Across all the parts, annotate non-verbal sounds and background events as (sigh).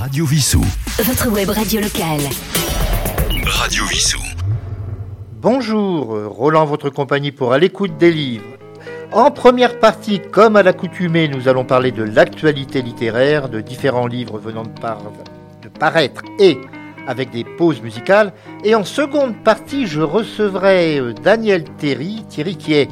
Radio Vissou. Votre web radio locale. Radio Vissou. Bonjour, euh, Roland, votre compagnie pour à l'écoute des livres. En première partie, comme à l'accoutumée, nous allons parler de l'actualité littéraire, de différents livres venant de, par- de paraître et avec des pauses musicales. Et en seconde partie, je recevrai euh, Danielle Thierry, Thierry qui est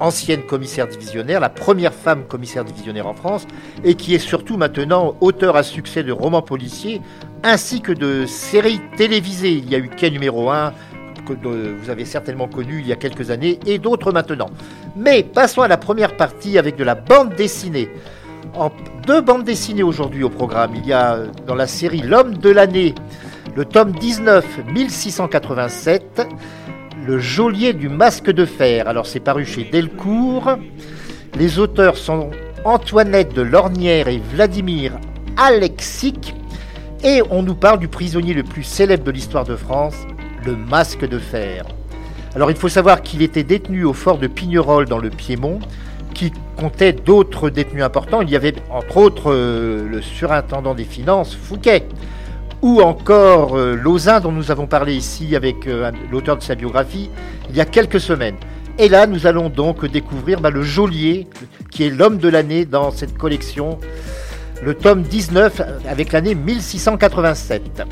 ancienne commissaire divisionnaire, la première femme commissaire divisionnaire en France, et qui est surtout maintenant auteur à succès de romans policiers ainsi que de séries télévisées. Il y a eu Quai numéro 1, que vous avez certainement connu il y a quelques années, et d'autres maintenant. Mais passons à la première partie avec de la bande dessinée. Deux bandes dessinées aujourd'hui au programme. Il y a euh, dans la série L'homme de l'année, le tome 19, 1687, Le geôlier du masque de fer. Alors c'est paru chez Delcourt. Les auteurs sont Antoinette de Lornière et Vladimir Alexic. Et on nous parle du prisonnier le plus célèbre de l'histoire de France, le masque de fer. Alors il faut savoir qu'il était détenu au fort de Pignerol dans le Piémont, qui comptait d'autres détenus importants. Il y avait entre autres euh, le surintendant des finances, Fouquet, ou encore euh, dont nous avons parlé ici avec euh, l'auteur de sa biographie il y a quelques semaines. Et là, nous allons donc découvrir bah, le geôlier, qui est l'homme de l'année dans cette collection, le tome 19 avec l'année 1687.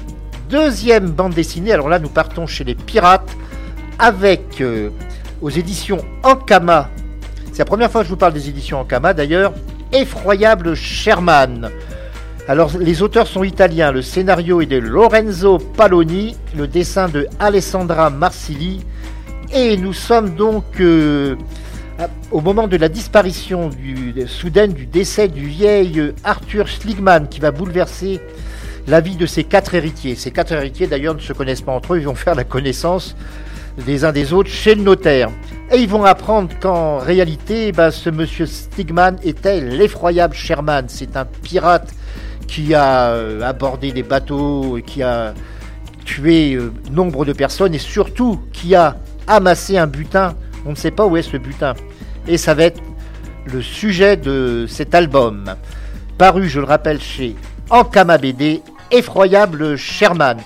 Deuxième bande dessinée, alors là nous partons chez les pirates avec euh, aux éditions Ankama. C'est la première fois que je vous parle des éditions Ankama d'ailleurs. Effroyable Sherman. Alors les auteurs sont italiens, le scénario est de Lorenzo Paloni, le dessin de Alessandra Marsili et nous sommes donc euh, au moment de la disparition du, soudaine du décès du vieil Arthur Schligman qui va bouleverser la vie de ses quatre héritiers. Ces quatre héritiers d'ailleurs ne se connaissent pas entre eux, ils vont faire la connaissance des uns des autres chez le notaire. Et ils vont apprendre qu'en réalité, ben, ce monsieur Stigman était l'effroyable Sherman. C'est un pirate qui a euh, abordé des bateaux, et qui a tué euh, nombre de personnes et surtout qui a amassé un butin. On ne sait pas où est ce butin. Et ça va être le sujet de cet album, paru, je le rappelle, chez Ankama BD, Effroyable Sherman.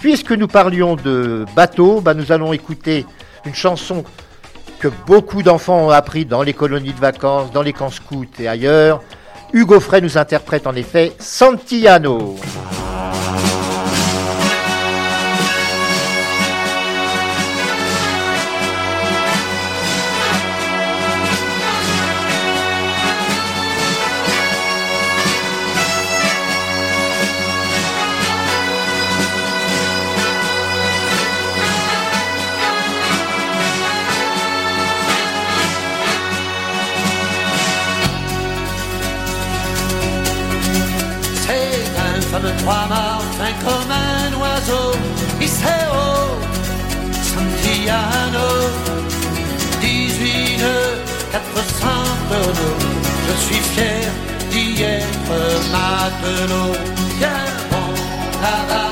Puisque nous parlions de bateaux, bah, nous allons écouter une chanson que beaucoup d'enfants ont appris dans les colonies de vacances, dans les camps scouts et ailleurs. Hugo Frey nous interprète en effet Santillano. Trois-mâts fin comme un oiseau. Iseo, Santillano, 18 nœuds, 400 tonneaux. Je suis fier d'y être matelot. Tiens bon la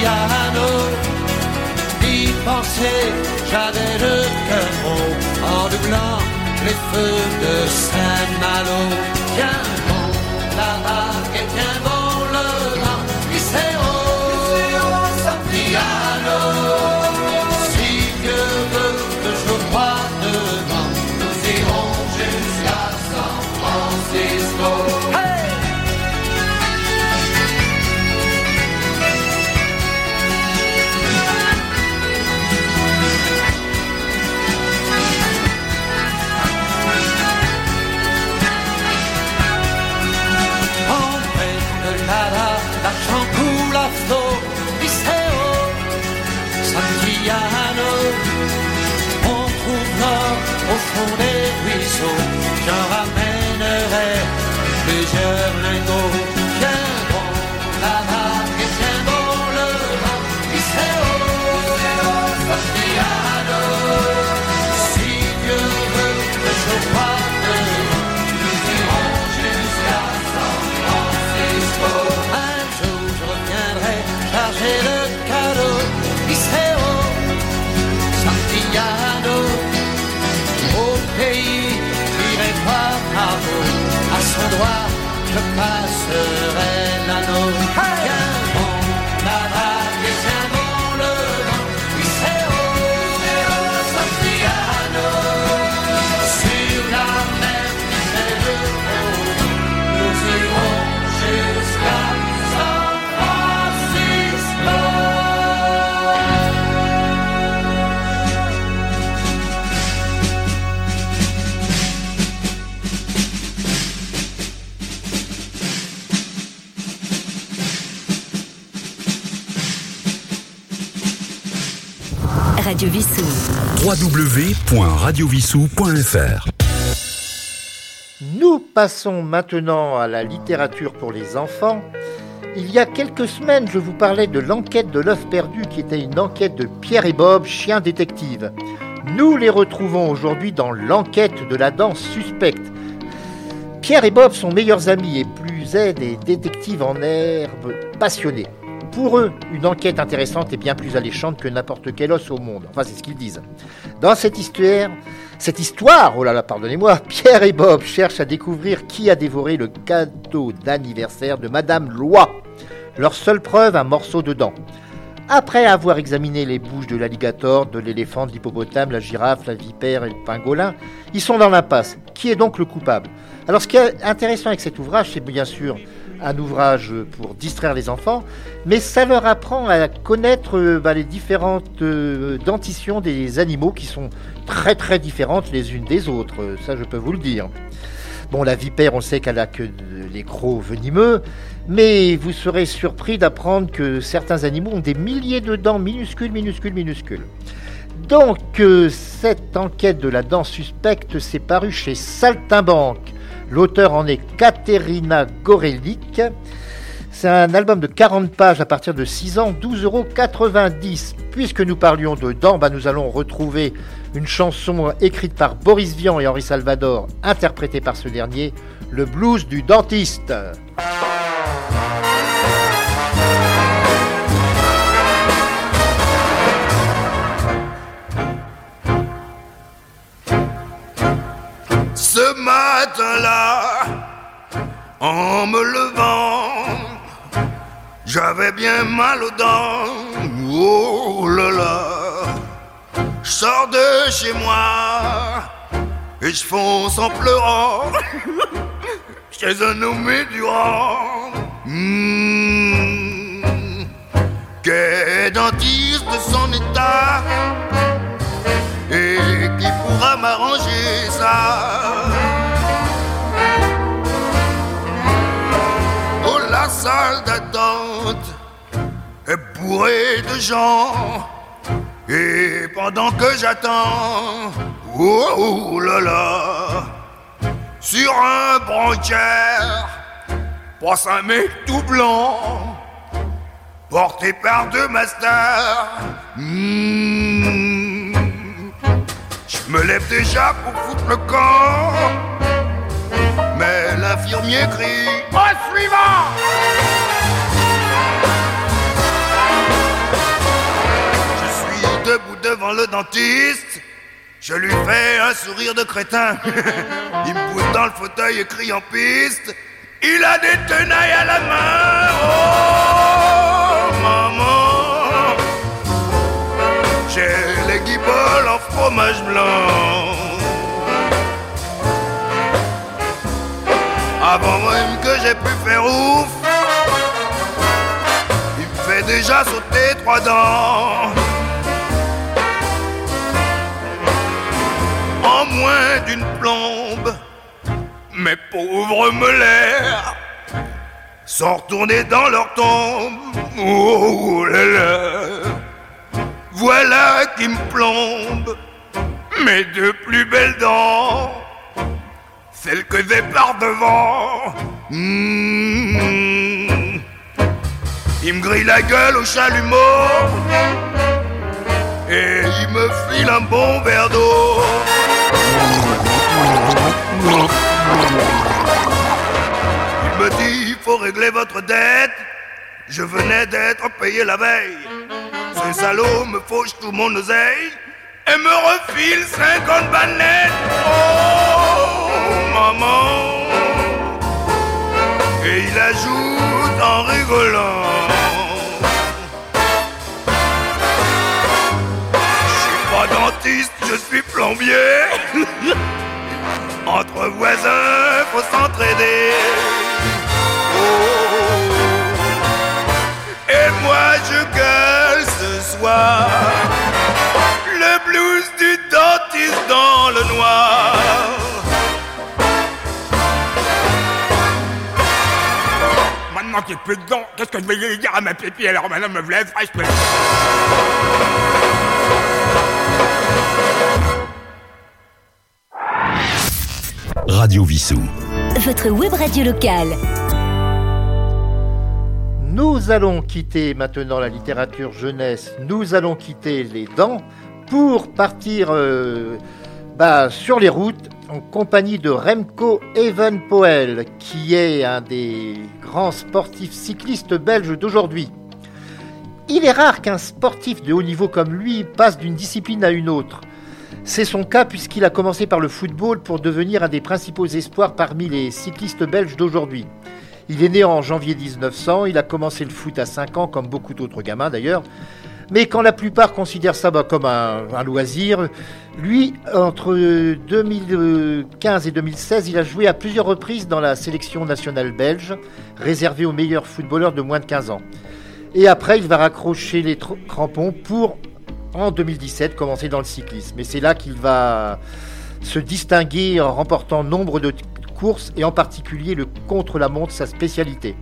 Santillano. Y penser, j'avais le cœur gros en doublant les feux de Saint-Malo. Tiens bon la vague et tiens bon le ruisseaux, j'en ramènerai Doigt, je passerai l'anneau. Viens, Radio Vissou. www.radiovissou.fr Nous passons maintenant à la littérature pour les enfants. Il y a quelques semaines, je vous parlais de l'enquête de l'œuf perdu qui était une enquête de Pierre et Bob, chien détective. Nous les retrouvons aujourd'hui dans l'enquête de la danse suspecte. Pierre et Bob sont meilleurs amis et plus est des détectives en herbe passionnés. Pour eux, une enquête intéressante est bien plus alléchante que n'importe quel os au monde. Enfin, c'est ce qu'ils disent. Dans cette histoire, cette histoire, oh là là, pardonnez-moi, (laughs) Pierre et Bob cherchent à découvrir qui a dévoré le cadeau d'anniversaire de Madame Loi. Leur seule preuve, un morceau de dent. Après avoir examiné les bouches de l'alligator, de l'éléphant, de l'hippopotame, la girafe, la vipère et le pingolin, ils sont dans l'impasse. Qui est donc le coupable? Alors ce qui est intéressant avec cet ouvrage, c'est bien sûr un ouvrage pour distraire les enfants, mais ça leur apprend à connaître bah, les différentes euh, dentitions des animaux qui sont très très différentes les unes des autres, ça je peux vous le dire. Bon, la vipère, on sait qu'elle a que les crocs venimeux, mais vous serez surpris d'apprendre que certains animaux ont des milliers de dents minuscules, minuscules, minuscules. Donc, euh, cette enquête de la dent suspecte s'est parue chez Saltimbanque. L'auteur en est Katerina Gorelick. C'est un album de 40 pages à partir de 6 ans, 12,90 euros. Puisque nous parlions de dents, bah, nous allons retrouver une chanson écrite par Boris Vian et Henri Salvador, interprétée par ce dernier, le blues du dentiste. Ce matin-là, en me levant, j'avais bien mal aux dents. Oh là là, je sors de chez moi et je fonce en pleurant (laughs) chez un nommé Durand. Hmm, Qu'est dentiste de son état? Qui pourra m'arranger ça. Oh, la salle d'attente est bourrée de gens. Et pendant que j'attends, oh, oh là là, sur un branquière, passe un mec tout blanc, porté par deux masters. Hmm. Me lève déjà pour foutre le camp. Mais l'infirmier crie Au suivant Je suis debout devant le dentiste. Je lui fais un sourire de crétin. (laughs) Il me pousse dans le fauteuil et crie en piste. Il a des tenailles à la main. Oh, maman. J'ai guiboles en fromage blanc. Avant même que j'ai pu faire ouf, il me fait déjà sauter trois dents. En moins d'une plombe, mes pauvres molaires sont retournés dans leur tombe. Oh là là. Voilà qui me plombe mes deux plus belles dents, celles que j'ai par devant. Mmh. Il me grille la gueule au chalumeau et il me file un bon verre d'eau. Il me dit il faut régler votre dette. Je venais d'être payé la veille. Ce salaud me fauche tout mon oseille et me refile 50 bannettes. Oh, maman, ajoute en rigolant. Je suis pas dentiste, je suis plombier. Entre voisins, faut s'entraider. Oh. Et moi je gueule soir le blues du dentiste dans le noir. Maintenant qu'il n'y a plus de dents, qu'est-ce que je vais dire à ma pépi alors madame me lève fraîche Radio Vissou. Votre web radio locale. Nous allons quitter maintenant la littérature jeunesse, nous allons quitter les dents pour partir euh, bah, sur les routes en compagnie de Remco Evenpoel, qui est un des grands sportifs cyclistes belges d'aujourd'hui. Il est rare qu'un sportif de haut niveau comme lui passe d'une discipline à une autre. C'est son cas puisqu'il a commencé par le football pour devenir un des principaux espoirs parmi les cyclistes belges d'aujourd'hui. Il est né en janvier 1900, il a commencé le foot à 5 ans comme beaucoup d'autres gamins d'ailleurs, mais quand la plupart considèrent ça bah, comme un, un loisir, lui, entre 2015 et 2016, il a joué à plusieurs reprises dans la sélection nationale belge, réservée aux meilleurs footballeurs de moins de 15 ans. Et après, il va raccrocher les crampons pour, en 2017, commencer dans le cyclisme. Et c'est là qu'il va se distinguer en remportant nombre de et en particulier le contre-la-montre, sa spécialité.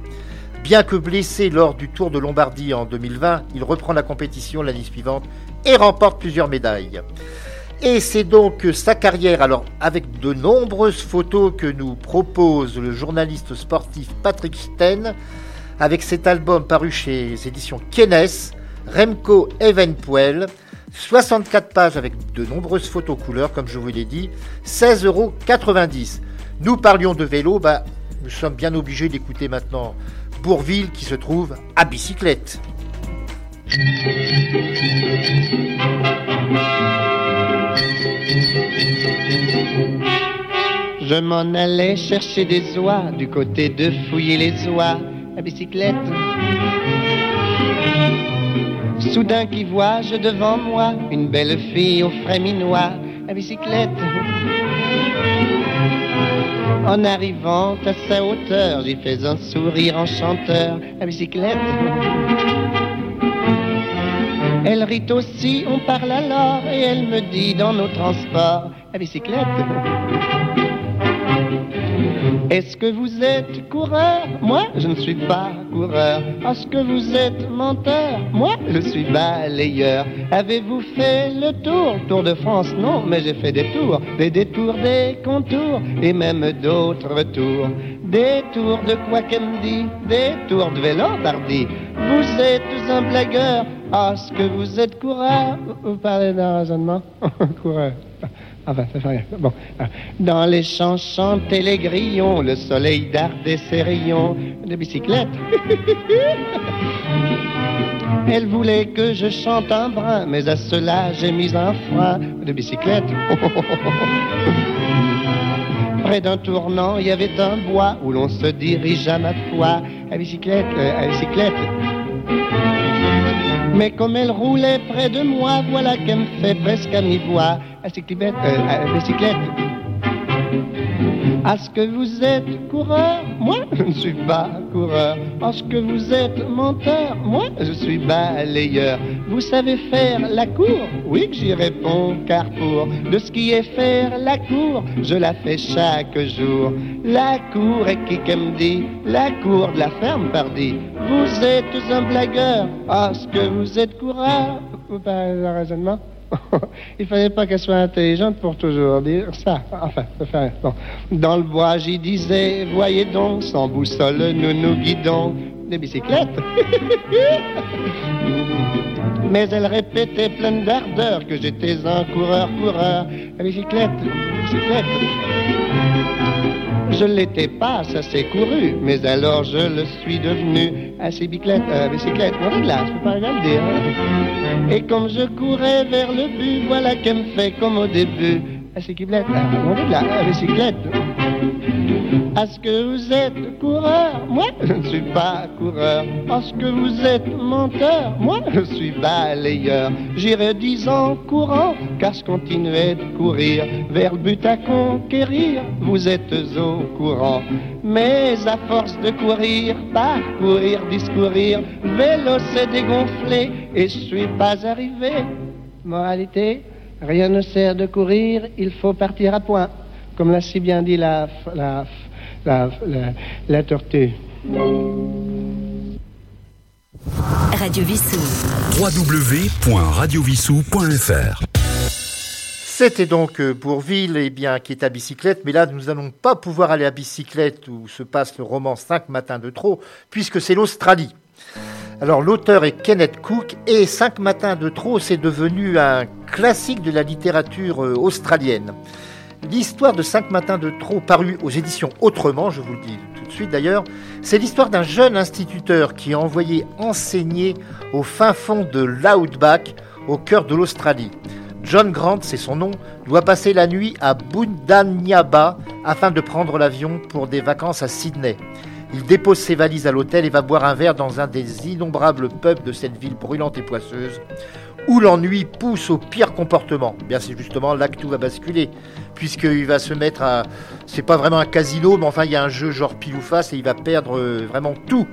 Bien que blessé lors du Tour de Lombardie en 2020, il reprend la compétition l'année suivante et remporte plusieurs médailles. Et c'est donc sa carrière, alors avec de nombreuses photos que nous propose le journaliste sportif Patrick Sten, avec cet album paru chez les éditions Kennes, Remco Evenpoel, 64 pages avec de nombreuses photos couleurs, comme je vous l'ai dit, 16,90 euros. Nous parlions de vélo, bah, nous sommes bien obligés d'écouter maintenant Bourville qui se trouve à bicyclette. Je m'en allais chercher des oies du côté de fouiller les oies à bicyclette. Soudain qui vois-je devant moi une belle fille au frais minois à bicyclette. En arrivant à sa hauteur, j'y fais un sourire enchanteur à bicyclette. Elle rit aussi, on parle alors, et elle me dit dans nos transports à bicyclette. Est-ce que vous êtes coureur? Moi, je ne suis pas coureur. Est-ce que vous êtes menteur? Moi, je suis balayeur. Avez-vous fait le tour? Tour de France Non, mais j'ai fait des tours. Des détours, des contours, et même d'autres tours. Des tours de dit? Des tours de vélo. Vous êtes un blagueur. Est-ce que vous êtes coureur? Vous parlez d'un raisonnement? (laughs) Coureur. Enfin, ça fait rien. Bon. euh, Dans les champs chantaient les grillons, le soleil dardait ses rayons de bicyclette. (laughs) Elle voulait que je chante un brin, mais à cela j'ai mis un frein de bicyclette. (laughs) Près d'un tournant, il y avait un bois où l'on se dirige à ma foi à bicyclette, euh, à bicyclette. Mais comme elle roulait près de moi, voilà qu'elle me fait presque à mi-voix. À cyclette, euh, à. Est-ce que vous êtes coureur Moi, je ne suis pas coureur. Est-ce que vous êtes menteur Moi, je suis balayeur. Vous savez faire la cour? Oui, que j'y réponds, car pour de ce qui est faire la cour, je la fais chaque jour. La cour est qui qu'elle dit? La cour de la ferme, pardi. Vous êtes un blagueur. Est-ce que vous êtes coureur Vous parlez de raisonnement? Il fallait pas qu'elle soit intelligente pour toujours dire ça. Enfin, ça. Bon. Dans le bois, j'y disais, voyez donc, sans boussole, nous nous guidons. Des bicyclettes. (laughs) Mais elle répétait pleine d'ardeur que j'étais un coureur-coureur. À bicyclette, bicyclette. Je l'étais pas, ça s'est couru, mais alors je le suis devenu à ces bicyclettes, euh, bicyclette. On est là, je peux pas dire. hein. Et comme je courais vers le but, voilà qu'elle me fait comme au début. À ces bicyclettes, on est là, à bicyclette. Est-ce que vous êtes coureur? Moi, je ne suis pas coureur. Est-ce que vous êtes menteur? Moi, je suis balayeur. J'irai dix ans courant, car je continuais de courir? Vers le but à conquérir. Vous êtes au courant. Mais à force de courir, parcourir, discourir, vélo s'est dégonflé et je suis pas arrivé. Moralité, rien ne sert de courir, il faut partir à point. Comme l'a si bien dit la, la, la, la, la tortue. Radio Vissou. www.radiovissou.fr C'était donc euh, Bourville, eh bien, qui est à bicyclette, mais là, nous n'allons pas pouvoir aller à bicyclette où se passe le roman 5 matins de trop, puisque c'est l'Australie. Alors, l'auteur est Kenneth Cook, et 5 matins de trop, c'est devenu un classique de la littérature euh, australienne. L'histoire de 5 matins de trop, paru aux éditions Autrement, je vous le dis tout de suite d'ailleurs, c'est l'histoire d'un jeune instituteur qui est envoyé enseigner au fin fond de l'Outback, au cœur de l'Australie. John Grant, c'est son nom, doit passer la nuit à Bundanyaba afin de prendre l'avion pour des vacances à Sydney. Il dépose ses valises à l'hôtel et va boire un verre dans un des innombrables pubs de cette ville brûlante et poisseuse, où l'ennui pousse au pire comportement. Eh Bien, c'est justement là que tout va basculer, puisqu'il va se mettre à. C'est pas vraiment un casino, mais enfin, il y a un jeu genre pile ou face et il va perdre euh, vraiment tout.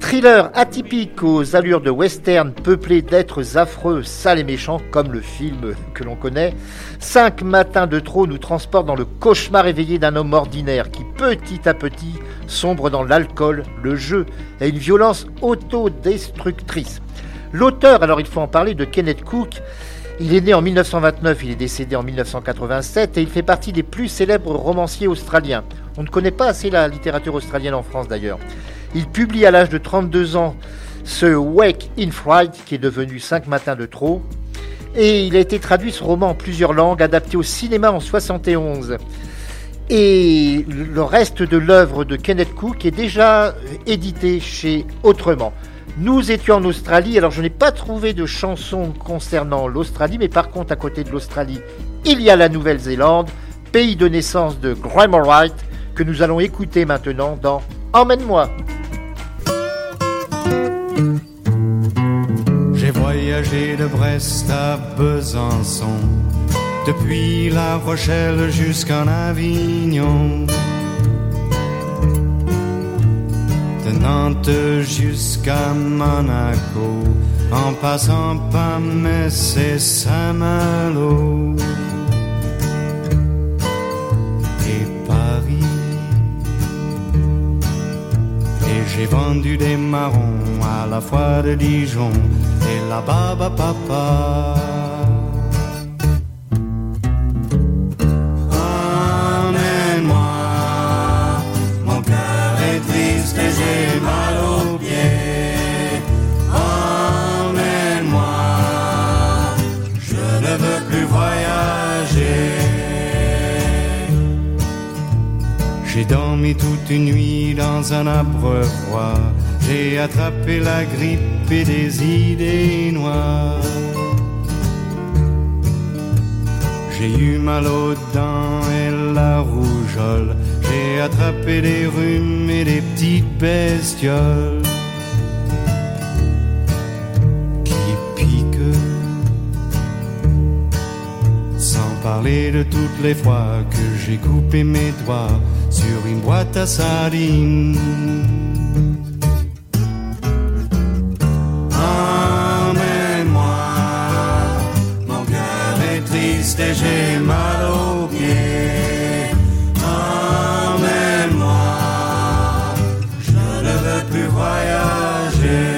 Thriller atypique aux allures de western peuplé d'êtres affreux, sales et méchants, comme le film que l'on connaît. Cinq matins de trop nous transportent dans le cauchemar éveillé d'un homme ordinaire qui, petit à petit, sombre dans l'alcool, le jeu et une violence autodestructrice. L'auteur, alors il faut en parler, de Kenneth Cook, il est né en 1929, il est décédé en 1987 et il fait partie des plus célèbres romanciers australiens. On ne connaît pas assez la littérature australienne en France d'ailleurs. Il publie à l'âge de 32 ans ce Wake in Fright qui est devenu 5 matins de trop. Et il a été traduit ce roman en plusieurs langues, adapté au cinéma en 71. Et le reste de l'œuvre de Kenneth Cook est déjà édité chez Autrement. Nous étions en Australie, alors je n'ai pas trouvé de chanson concernant l'Australie, mais par contre à côté de l'Australie, il y a la Nouvelle-Zélande, pays de naissance de Graham Wright, que nous allons écouter maintenant dans Emmène-moi. J'ai voyagé de Brest à Besançon, depuis La Rochelle jusqu'en Avignon. Nantes jusqu'à Monaco, en passant par Metz et Saint-Malo. Et Paris. Et j'ai vendu des marrons à la fois de Dijon et la baba papa. Toute une nuit dans un arbre froid. J'ai attrapé la grippe et des idées noires. J'ai eu mal aux dents et la rougeole. J'ai attrapé des rhumes et des petites bestioles de toutes les fois que j'ai coupé mes doigts sur une boîte à sardines. Emmène-moi, mon cœur est triste et j'ai mal aux pieds. Emmène-moi, je ne veux plus voyager.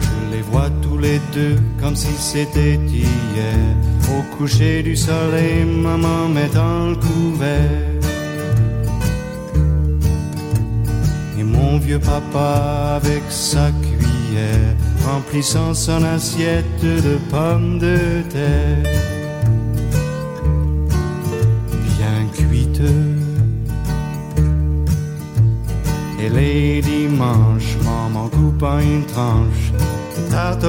Je les vois tous les deux comme si c'était hier. Au coucher du soleil, maman mettant le couvert. Et mon vieux papa avec sa cuillère, remplissant son assiette de pommes de terre. Bien cuite. Et les dimanches, maman coupant une tranche, de tarte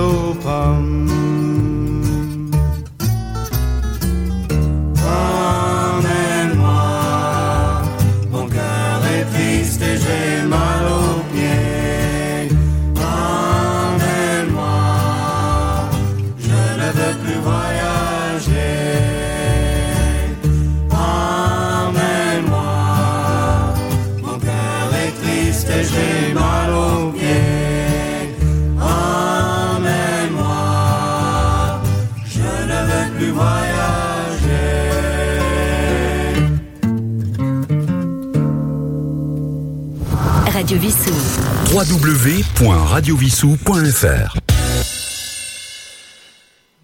www.radiovissou.fr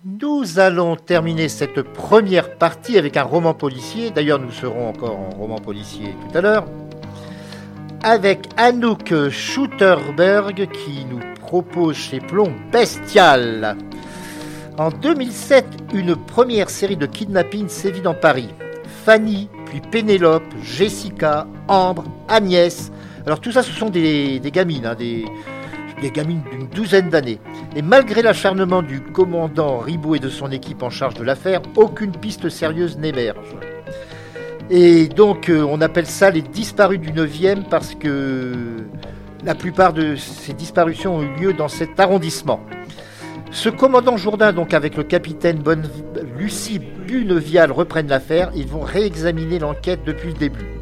Nous allons terminer cette première partie avec un roman policier. D'ailleurs, nous serons encore en roman policier tout à l'heure. Avec Anouk Schutterberg qui nous propose chez Plomb Bestial. En 2007, une première série de kidnappings sévit dans Paris. Fanny, puis Pénélope, Jessica, Ambre, Agnès. Alors tout ça, ce sont des, gamines, hein, des, gamines d'une douzaine d'années. Et malgré l'acharnement du commandant Ribot et de son équipe en charge de l'affaire, aucune piste sérieuse n'émerge. Et donc euh, on appelle ça les disparus du 9e parce que la plupart de ces disparitions ont eu lieu dans cet arrondissement. Ce commandant Jourdain, donc avec le capitaine. Lucie Bunevial, reprennent l'affaire. Ils vont réexaminer l'enquête depuis le début.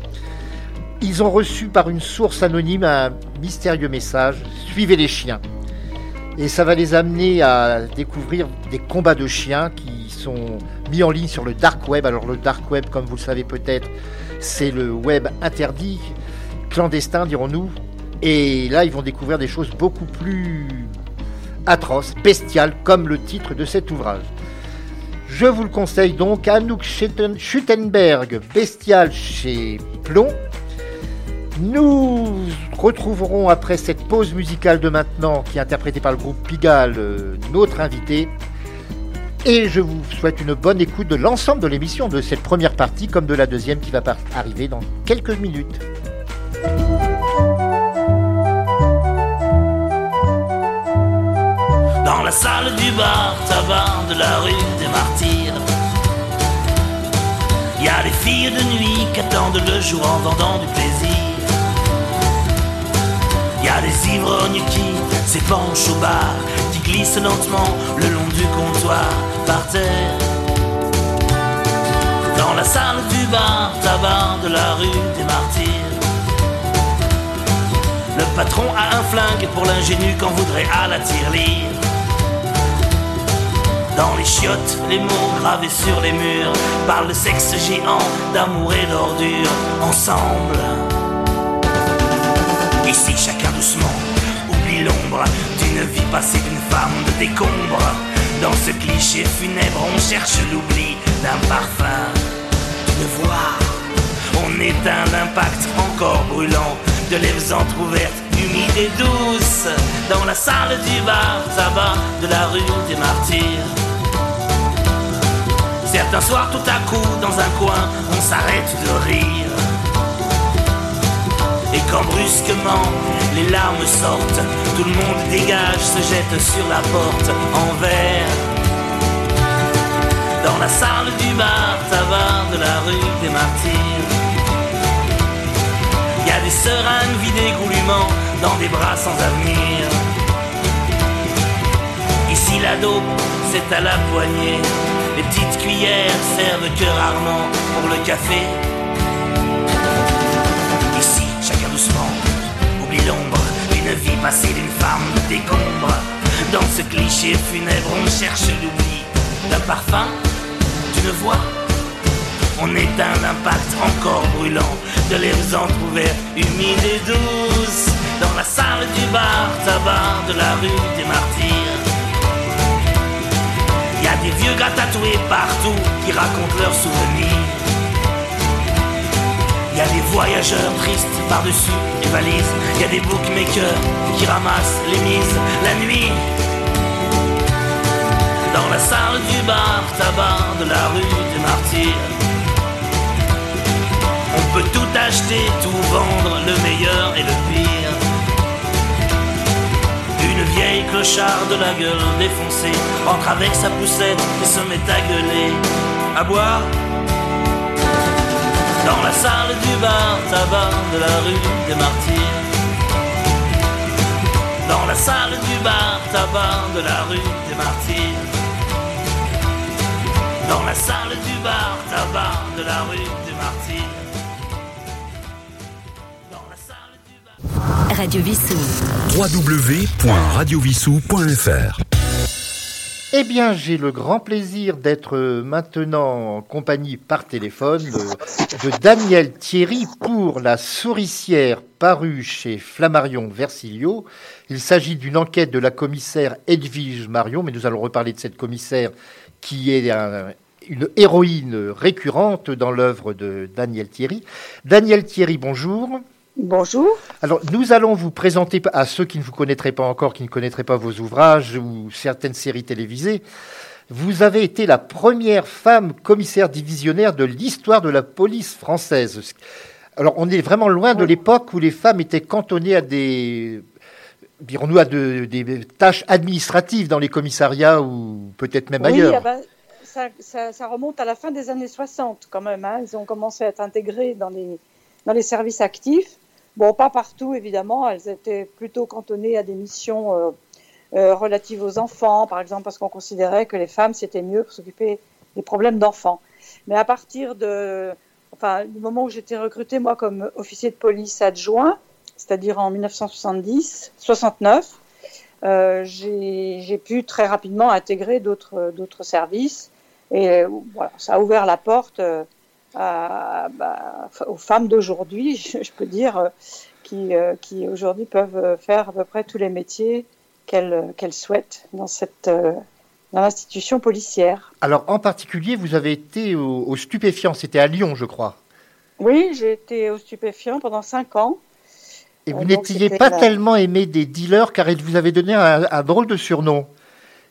Ils ont reçu par une source anonyme un mystérieux message Suivez les chiens. Et ça va les amener à découvrir des combats de chiens qui sont mis en ligne sur le dark web. Alors le dark web, comme vous le savez peut-être, c'est le web interdit, clandestin dirons-nous. Et là, ils vont découvrir des choses beaucoup plus atroces, bestiales, comme le titre de cet ouvrage. Je vous le conseille donc, Anouk Schutten- Schuttenberg, Bestial chez Plomb. Nous retrouverons après cette pause musicale de maintenant, qui est interprétée par le groupe Pigalle, euh, notre invité. Et je vous souhaite une bonne écoute de l'ensemble de l'émission, de cette première partie comme de la deuxième qui va arriver dans quelques minutes. Dans la salle du bar tabac de la rue des Martyrs Il y a des filles de nuit qui attendent le jour en vendant du plaisir Des ivrognes qui s'épanchent au bar Qui glissent lentement le long du comptoir par terre Dans la salle du bar tabac de la rue des Martyrs le patron a un flingue pour l'ingénu qu'on voudrait à la tirelire. Dans les chiottes, les mots gravés sur les murs parlent de sexe géant, d'amour et d'ordure ensemble. Ici, chacun l'ombre d'une vie passée d'une femme de décombre. Dans ce cliché funèbre, on cherche l'oubli d'un parfum, d'une voix. On éteint l'impact encore brûlant de lèvres entr'ouvertes, humides et douces, dans la salle du bar tabac de la rue des Martyrs. Certains soirs, tout à coup, dans un coin, on s'arrête de rire. Et quand brusquement les larmes sortent, tout le monde dégage, se jette sur la porte en verre. Dans la salle du bar tabac de la rue des Martyrs. Y a des seringues vidées goulûment dans des bras sans avenir. Ici la dope, c'est à la poignée. Les petites cuillères servent que rarement pour le café. D'une vie passée d'une femme de décombre. Dans ce cliché funèbre, on cherche l'oubli d'un parfum, d'une voix. On éteint l'impact encore brûlant de lèvres entr'ouvertes, humides et douces, dans la salle du bar tabac de la rue des Martyrs. Il y a des vieux gars tatoués partout qui racontent leurs souvenirs. Y des voyageurs tristes par-dessus les valises. Y a des bookmakers qui ramassent les mises la nuit. Dans la salle du bar tabac de la rue des Martyrs. On peut tout acheter, tout vendre, le meilleur et le pire. Une vieille clocharde de la gueule défoncée entre avec sa poussette et se met à gueuler, à boire. Dans la salle du bar tabac de la rue des Martyrs. Dans la salle du bar tabac de la rue des Martyrs. Dans la salle du bar tabac de la rue des Martyrs. Dans la salle du bar. Radio Vissou. www.radiovissou.fr Eh bien, j'ai le grand plaisir d'être maintenant en compagnie par téléphone de, Daniel Thierry pour La souricière parue chez Flammarion Versilio. Il s'agit d'une enquête de la commissaire Edwige Marion, mais nous allons reparler de cette commissaire qui est un- une héroïne récurrente dans l'œuvre de Daniel Thierry. Daniel Thierry, bonjour. Bonjour. Alors, nous allons vous présenter à ceux qui ne vous connaîtraient pas encore, qui ne connaîtraient pas vos ouvrages ou certaines séries télévisées. Vous avez été la première femme commissaire divisionnaire de l'histoire de la police française. Alors, on est vraiment loin de l'époque où les femmes étaient cantonnées à des, dirons-nous, à de- des tâches administratives dans les commissariats ou peut-être même Oui, ailleurs. ah ben, ça, ça- ça remonte à la fin des années 60 quand même. hein. Ils ont commencé à être intégrés dans les, dans les services actifs. Bon, pas partout évidemment. Elles étaient plutôt cantonnées à des missions euh, euh, relatives aux enfants, par exemple, parce qu'on considérait que les femmes c'était mieux pour s'occuper des problèmes d'enfants. Mais à partir de, enfin, du moment où j'étais recrutée moi comme officier de police adjoint, c'est-à-dire en 1970, 69, euh, j'ai pu très rapidement intégrer d'autres services et voilà, ça a ouvert la porte à, bah, aux femmes d'aujourd'hui, (laughs) je, je peux dire, euh, qui, euh, qui aujourd'hui peuvent faire à peu près tous les métiers qu'elles qu'elles souhaitent dans cette euh, dans l'institution policière. Alors, en particulier, vous avez été au, au stupéfiant. C'était à Lyon, je crois. Oui, j'ai été au stupéfiant pendant cinq ans. Et vous Euh, n'étiez pas la- tellement aimé des dealers car ils vous avaient donné un, un drôle de surnom.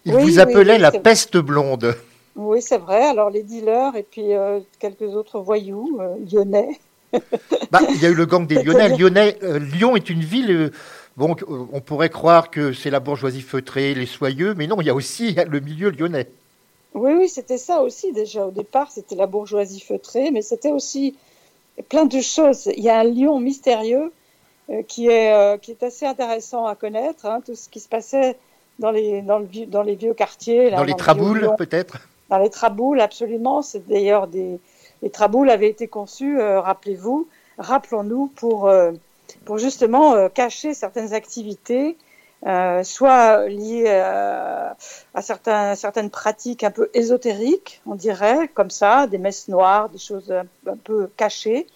Ils Oui, vous appelaient oui, la peste blonde. Oui, c'est vrai. Alors les dealers et puis euh, quelques autres voyous euh, lyonnais. (laughs) Bah, il y a eu le gang des Lyonnais. Lyonnais euh, Lyon est une ville. bon, on pourrait croire que c'est la bourgeoisie feutrée, les soyeux, mais non, il y a aussi le milieu lyonnais. Oui, oui, c'était ça aussi déjà. Au départ, c'était la bourgeoisie feutrée, mais c'était aussi plein de choses. Il y a un lion mystérieux qui, est, qui est assez intéressant à connaître, hein, tout ce qui se passait dans les, dans le vieux- dans les vieux quartiers. là, Dans les traboules, Lyon. peut-être. Dans les traboules, absolument. C'est d'ailleurs des. Les traboules avaient été conçus, euh, rappelez-vous, rappelons-nous, pour, euh, pour justement euh, cacher certaines activités, soit liées à certains, certaines pratiques un peu ésotériques, on dirait, comme ça, des messes noires, des choses un, un peu cachées,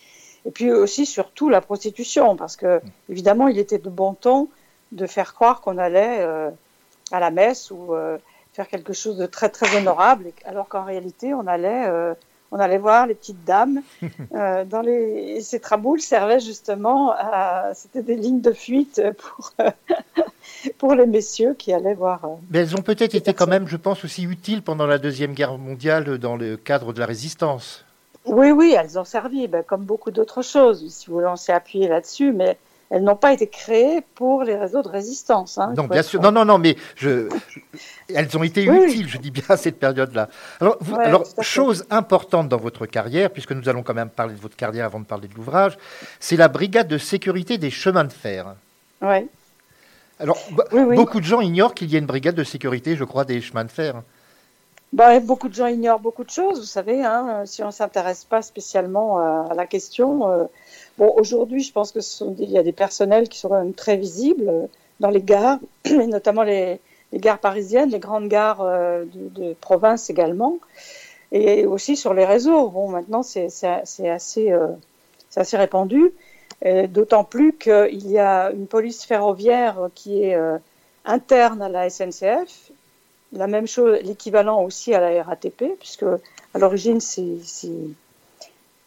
et puis aussi surtout la prostitution, parce que évidemment, il était de bon ton de faire croire qu'on allait à la messe ou faire quelque chose de très très honorable, alors qu'en réalité, on allait, euh, on allait voir les petites dames. (laughs) euh, dans les... et ces traboules servaient justement à. C'était des lignes de fuite pour, (laughs) pour les messieurs qui allaient voir. euh, Mais elles ont peut-être été quand même, je pense, aussi utiles pendant la Deuxième Guerre mondiale dans le cadre de la résistance. Oui, oui, elles ont servi, ben, comme beaucoup d'autres choses, si vous voulez, on s'est appuyé là-dessus, mais elles n'ont pas été créées pour les réseaux de résistance. hein. Non, bien être- sûr. Non, non, non, mais je, (laughs) elles ont été Oui, utiles, je dis bien, à cette période-là. Alors, vous- Ouais, alors chose importante dans votre carrière, puisque nous allons quand même parler de votre carrière avant de parler de l'ouvrage, c'est la brigade de sécurité des chemins de fer. Ouais. Alors, Oui, oui. beaucoup de gens ignorent qu'il y a une brigade de sécurité, je crois, des chemins de fer. Bah, beaucoup de gens ignorent beaucoup de choses, vous savez, hein, si on ne s'intéresse pas spécialement à la question. euh, bon, aujourd'hui, je pense que ce sont des- il y a des personnels qui sont très visibles euh, dans les gares, (clears throat) notamment les, gares parisiennes, les grandes gares euh, de, province également, et aussi sur les réseaux. Bon, maintenant, c'est assez, euh, assez répandu, et d'autant plus qu'il y a une police ferroviaire qui est euh, interne à la SNCF la même chose, l'équivalent aussi à la RATP, puisque à l'origine, c'est, euh,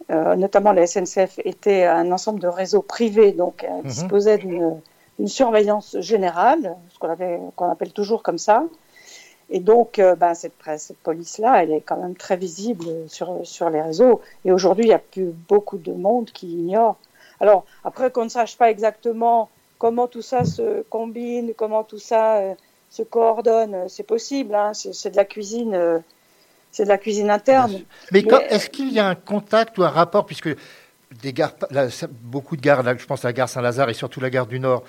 notamment la SNCF était un ensemble de réseaux privés, donc elle Mhm. disposait d'une, surveillance générale, ce qu'on, appelle toujours comme ça. Et donc, euh, ben, cette, police-là, elle est quand même très visible sur, sur les réseaux. Et aujourd'hui, il n'y a plus beaucoup de monde qui ignore. Alors, après qu'on ne sache pas exactement comment tout ça se combine, comment tout ça euh, se coordonne, euh, c'est possible. Hein, c'est, c'est de la cuisine, euh, c'est de la cuisine interne. Mais est-ce qu'il y a un contact ou un rapport, puisque des gares, là, beaucoup de gares, là, je pense à la gare Saint-Lazare et surtout la gare du Nord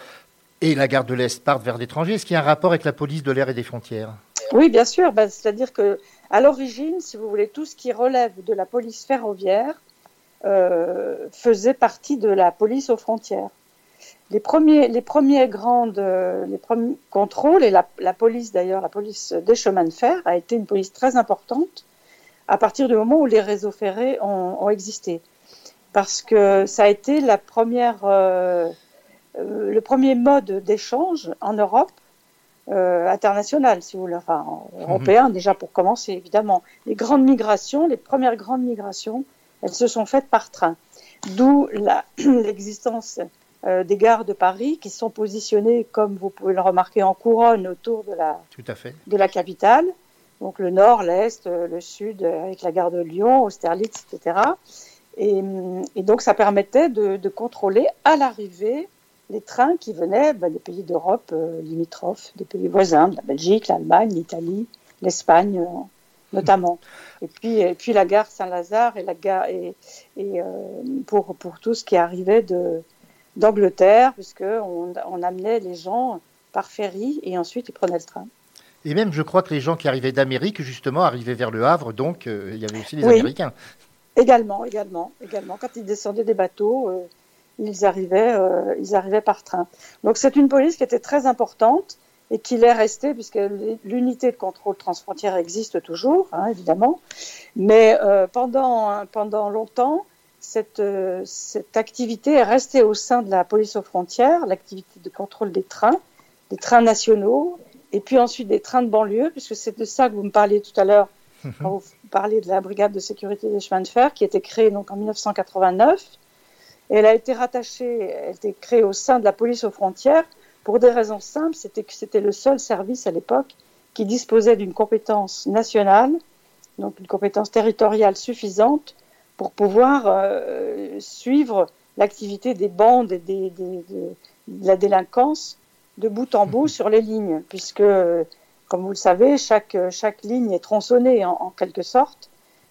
et la gare de l'Est partent vers l'étranger, est-ce qu'il y a un rapport avec la police de l'air et des frontières? Oui, bien sûr. Ben, c'est-à-dire que à l'origine, si vous voulez, tout ce qui relève de la police ferroviaire euh, faisait partie de la police aux frontières. Les premiers, les premiers grandes, euh, les premiers contrôles et la, la police d'ailleurs, la police des chemins de fer a été une police très importante à partir du moment où les réseaux ferrés ont, ont existé, parce que ça a été la première, euh, euh, le premier mode d'échange en Europe euh, international, si vous voulez, enfin européen déjà pour commencer évidemment. Les grandes migrations, les premières grandes migrations, elles se sont faites par train, d'où (clears throat) l'existence des gares de Paris qui sont positionnées, comme vous pouvez le remarquer, en couronne autour de la, Tout à fait. de la capitale. Donc le nord, l'est, euh, le sud, euh, avec la gare de Lyon, Austerlitz, etc. Et, et donc ça permettait de, de contrôler à l'arrivée les trains qui venaient ben, des pays d'Europe euh, limitrophes, des pays voisins, de la Belgique, l'Allemagne, l'Italie, l'Espagne euh, notamment. (laughs) Et puis, et puis la gare Saint-Lazare et la gare et, et euh, pour, pour tout ce qui arrivait de d'Angleterre, puisque on, amenait les gens par ferry et ensuite ils prenaient le train. Et même, je crois que les gens qui arrivaient d'Amérique, justement, arrivaient vers le Havre, donc euh, il y avait aussi les Oui. Américains. Également, également, également. Quand ils descendaient des bateaux, euh, ils arrivaient, euh, ils arrivaient par train. Donc c'est une police qui était très importante et qui l'est restée puisque l'unité de contrôle transfrontière existe toujours, hein, évidemment. Mais pendant pendant longtemps, cette euh, cette activité est restée au sein de la police aux frontières, l'activité de contrôle des trains, des trains nationaux, et puis ensuite des trains de banlieue, puisque c'est de ça que vous me parliez tout à l'heure quand vous parlez de la brigade de sécurité des chemins de fer, qui a été créée donc en 1989. Et elle a été rattachée, elle a été créée au sein de la police aux frontières pour des raisons simples. C'était que c'était le seul service à l'époque qui disposait d'une compétence nationale, donc une compétence territoriale suffisante pour pouvoir euh, suivre l'activité des bandes et des, des- des- de la délinquance de bout en bout sur les lignes, puisque, comme vous le savez, chaque, chaque ligne est tronçonnée en, en quelque sorte.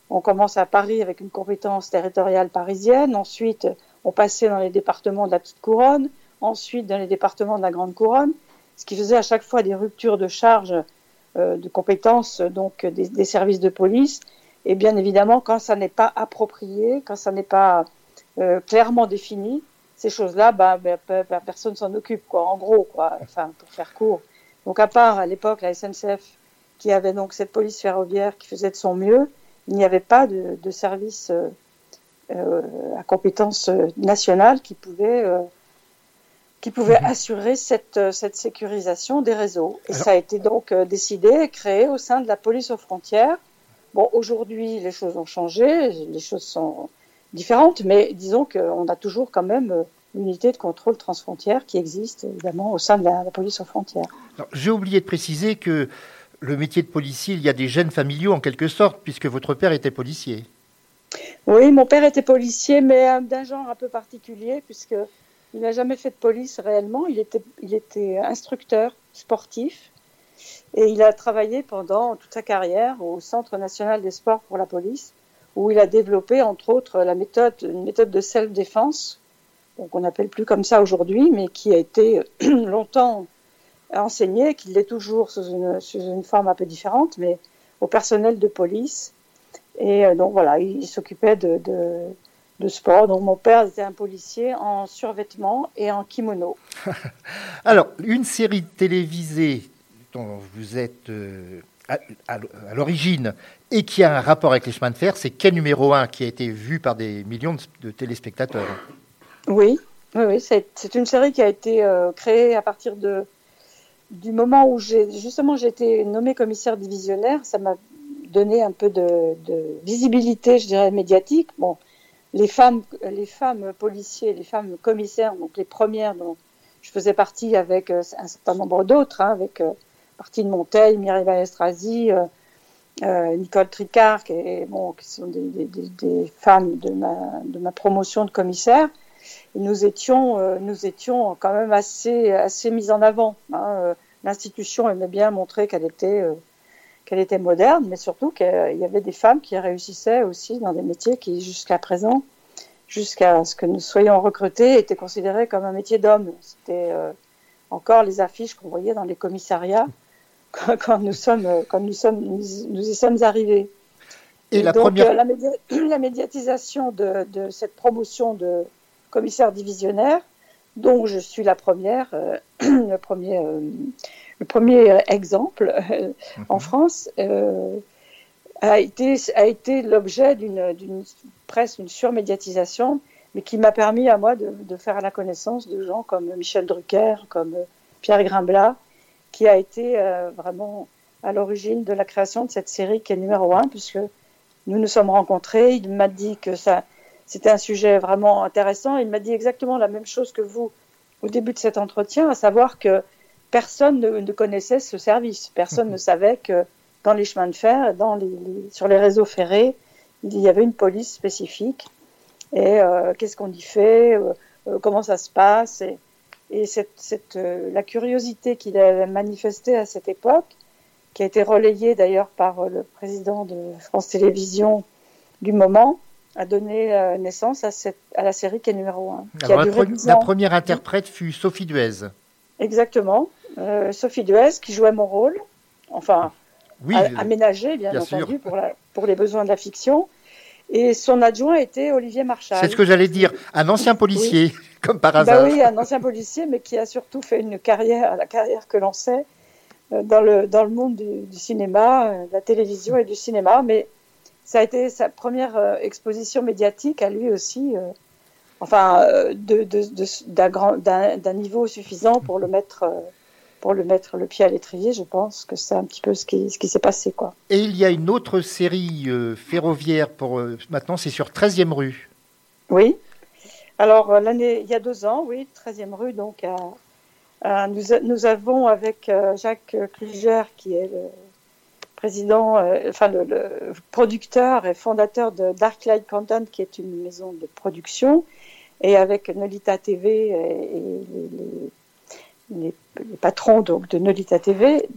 On commence à Paris avec une compétence territoriale parisienne, ensuite on passait dans les départements de la petite couronne, ensuite dans les départements de la grande couronne, ce qui faisait à chaque fois des ruptures de charge euh, de compétences donc des, des services de police. Et bien évidemment, quand ça n'est pas approprié, quand ça n'est pas euh, clairement défini, ces choses-là, bah, bah, bah, bah, personne s'en occupe, quoi. En gros, quoi. Enfin, pour faire court. Donc, à part à l'époque la SNCF qui avait donc cette police ferroviaire qui faisait de son mieux, il n'y avait pas de, de service euh, euh, à compétence nationale qui pouvait qui pouvait assurer cette, cette sécurisation des réseaux. Et ça a été donc décidé et créé au sein de la police aux frontières. Bon, aujourd'hui, les choses ont changé, les choses sont différentes, mais disons qu'on a toujours quand même euh, l'unité de contrôle transfrontière qui existe évidemment au sein de la, la police aux frontières. J'ai oublié de préciser que le métier de policier, il y a des gènes familiaux en quelque sorte, puisque votre père était policier. Oui, mon père était policier, mais euh, d'un genre un peu particulier, puisque il n'a jamais fait de police réellement. Il était, il était instructeur sportif et il a travaillé pendant toute sa carrière au Centre national des sports pour la police, où il a développé entre autres la méthode, une méthode de self-défense, donc on n'appelle plus comme ça aujourd'hui, mais qui a été (clears throat) longtemps enseignée, qui l'est toujours sous une, sous une forme un peu différente, mais au personnel de police. Et euh, donc voilà, il, il s'occupait de, de, de sport. Donc mon père était un policier en survêtement et en kimono. (laughs) Alors, une série télévisée dont vous êtes euh, à, l'origine et qui a un rapport avec les chemins de fer, c'est Quai numéro 1, qui a été vu par des millions de, téléspectateurs. Oui, oui, c'est une série qui a été euh, créée à partir de, du moment où j'ai justement été nommée commissaire divisionnaire. Ça m'a donné un peu de, de visibilité, je dirais, médiatique. Bon, les femmes, les femmes policiers, les femmes commissaires, donc les premières dont je faisais partie avec euh, un certain nombre d'autres, hein, avec euh, Martine Monteil, Mireille Balestrazi, euh, euh, Nicole Tricard, qui, bon, qui sont des, femmes de ma, de promotion de commissaire. Nous étions, euh, nous étions quand même assez, assez mis en avant. hein. Euh, L'institution aimait bien montrer qu'elle était, qu'elle était moderne, mais surtout qu'il y avait des femmes qui réussissaient aussi dans des métiers qui, jusqu'à présent, jusqu'à ce que nous soyons recrutés, étaient considérés comme un métier d'homme. C'était encore les affiches qu'on voyait dans les commissariats (laughs) quand, nous sommes, quand nous sommes, nous, y sommes arrivés. Et, la donc, première. euh, la, média- (clears throat) la médiatisation de, de cette promotion de commissaire divisionnaire dont je suis la première, euh, (clears throat) le premier, euh, le premier exemple euh, en France, euh, a été, a été l'objet d'une, d'une presque une surmédiatisation, mais qui m'a permis à moi de, de faire la connaissance de gens comme Michel Drucker, comme euh, Pierre Grimblat, qui a été euh, vraiment à l'origine de la création de cette série qui est numéro un, puisque nous nous sommes rencontrés. Il m'a dit que ça, c'était un sujet vraiment intéressant. Il m'a dit exactement la même chose que vous au début de cet entretien, à savoir que personne ne, ne connaissait ce service. Personne ne savait que dans les chemins de fer, dans les, les- sur les réseaux ferrés, il y avait une police spécifique. Et euh, qu'est-ce qu'on y fait? Euh, euh, Comment ça se passe? Et, et cette, cette, euh, la curiosité qu'il avait manifestée à cette époque, qui a été relayée d'ailleurs par euh, le président de France Télévisions du moment, a donné euh, naissance à, cette, à la série qui est numéro 1. Qui Alors, a la, duré pre- 10 la ans. première interprète fut Sophie Duez. Exactement. Euh, Sophie Duez qui jouait mon rôle, enfin Oui, a- aménagé bien, bien entendu pour, la, pour les besoins de la fiction. Et son adjoint était Olivier Marchal. c'est ce que j'allais dire. Un ancien policier, comme par hasard. Bah oui, un ancien policier, mais qui a surtout fait une carrière, la carrière que l'on sait, euh, dans le, dans le monde du, du cinéma, euh, de la télévision et du cinéma. Mais ça a été sa première euh, exposition médiatique à lui aussi, euh, enfin, euh, de, de, d'un, d'un, d'un niveau suffisant pour le mettre. euh, pour le mettre le pied à l'étrier, je pense que c'est un petit peu ce qui, ce qui s'est passé, quoi. Et il y a une autre série euh, ferroviaire pour euh, maintenant, c'est sur 13e rue. Oui. Alors, euh, l'année, il y a deux ans, oui, 13e rue, donc, à- à- nous, avons avec euh, Jacques Kluger, qui est le président, euh, enfin, le, producteur et fondateur de Darklight Content, qui est une maison de production, et avec Nolita TV et, les, les- patrons donc, de Nolita TV,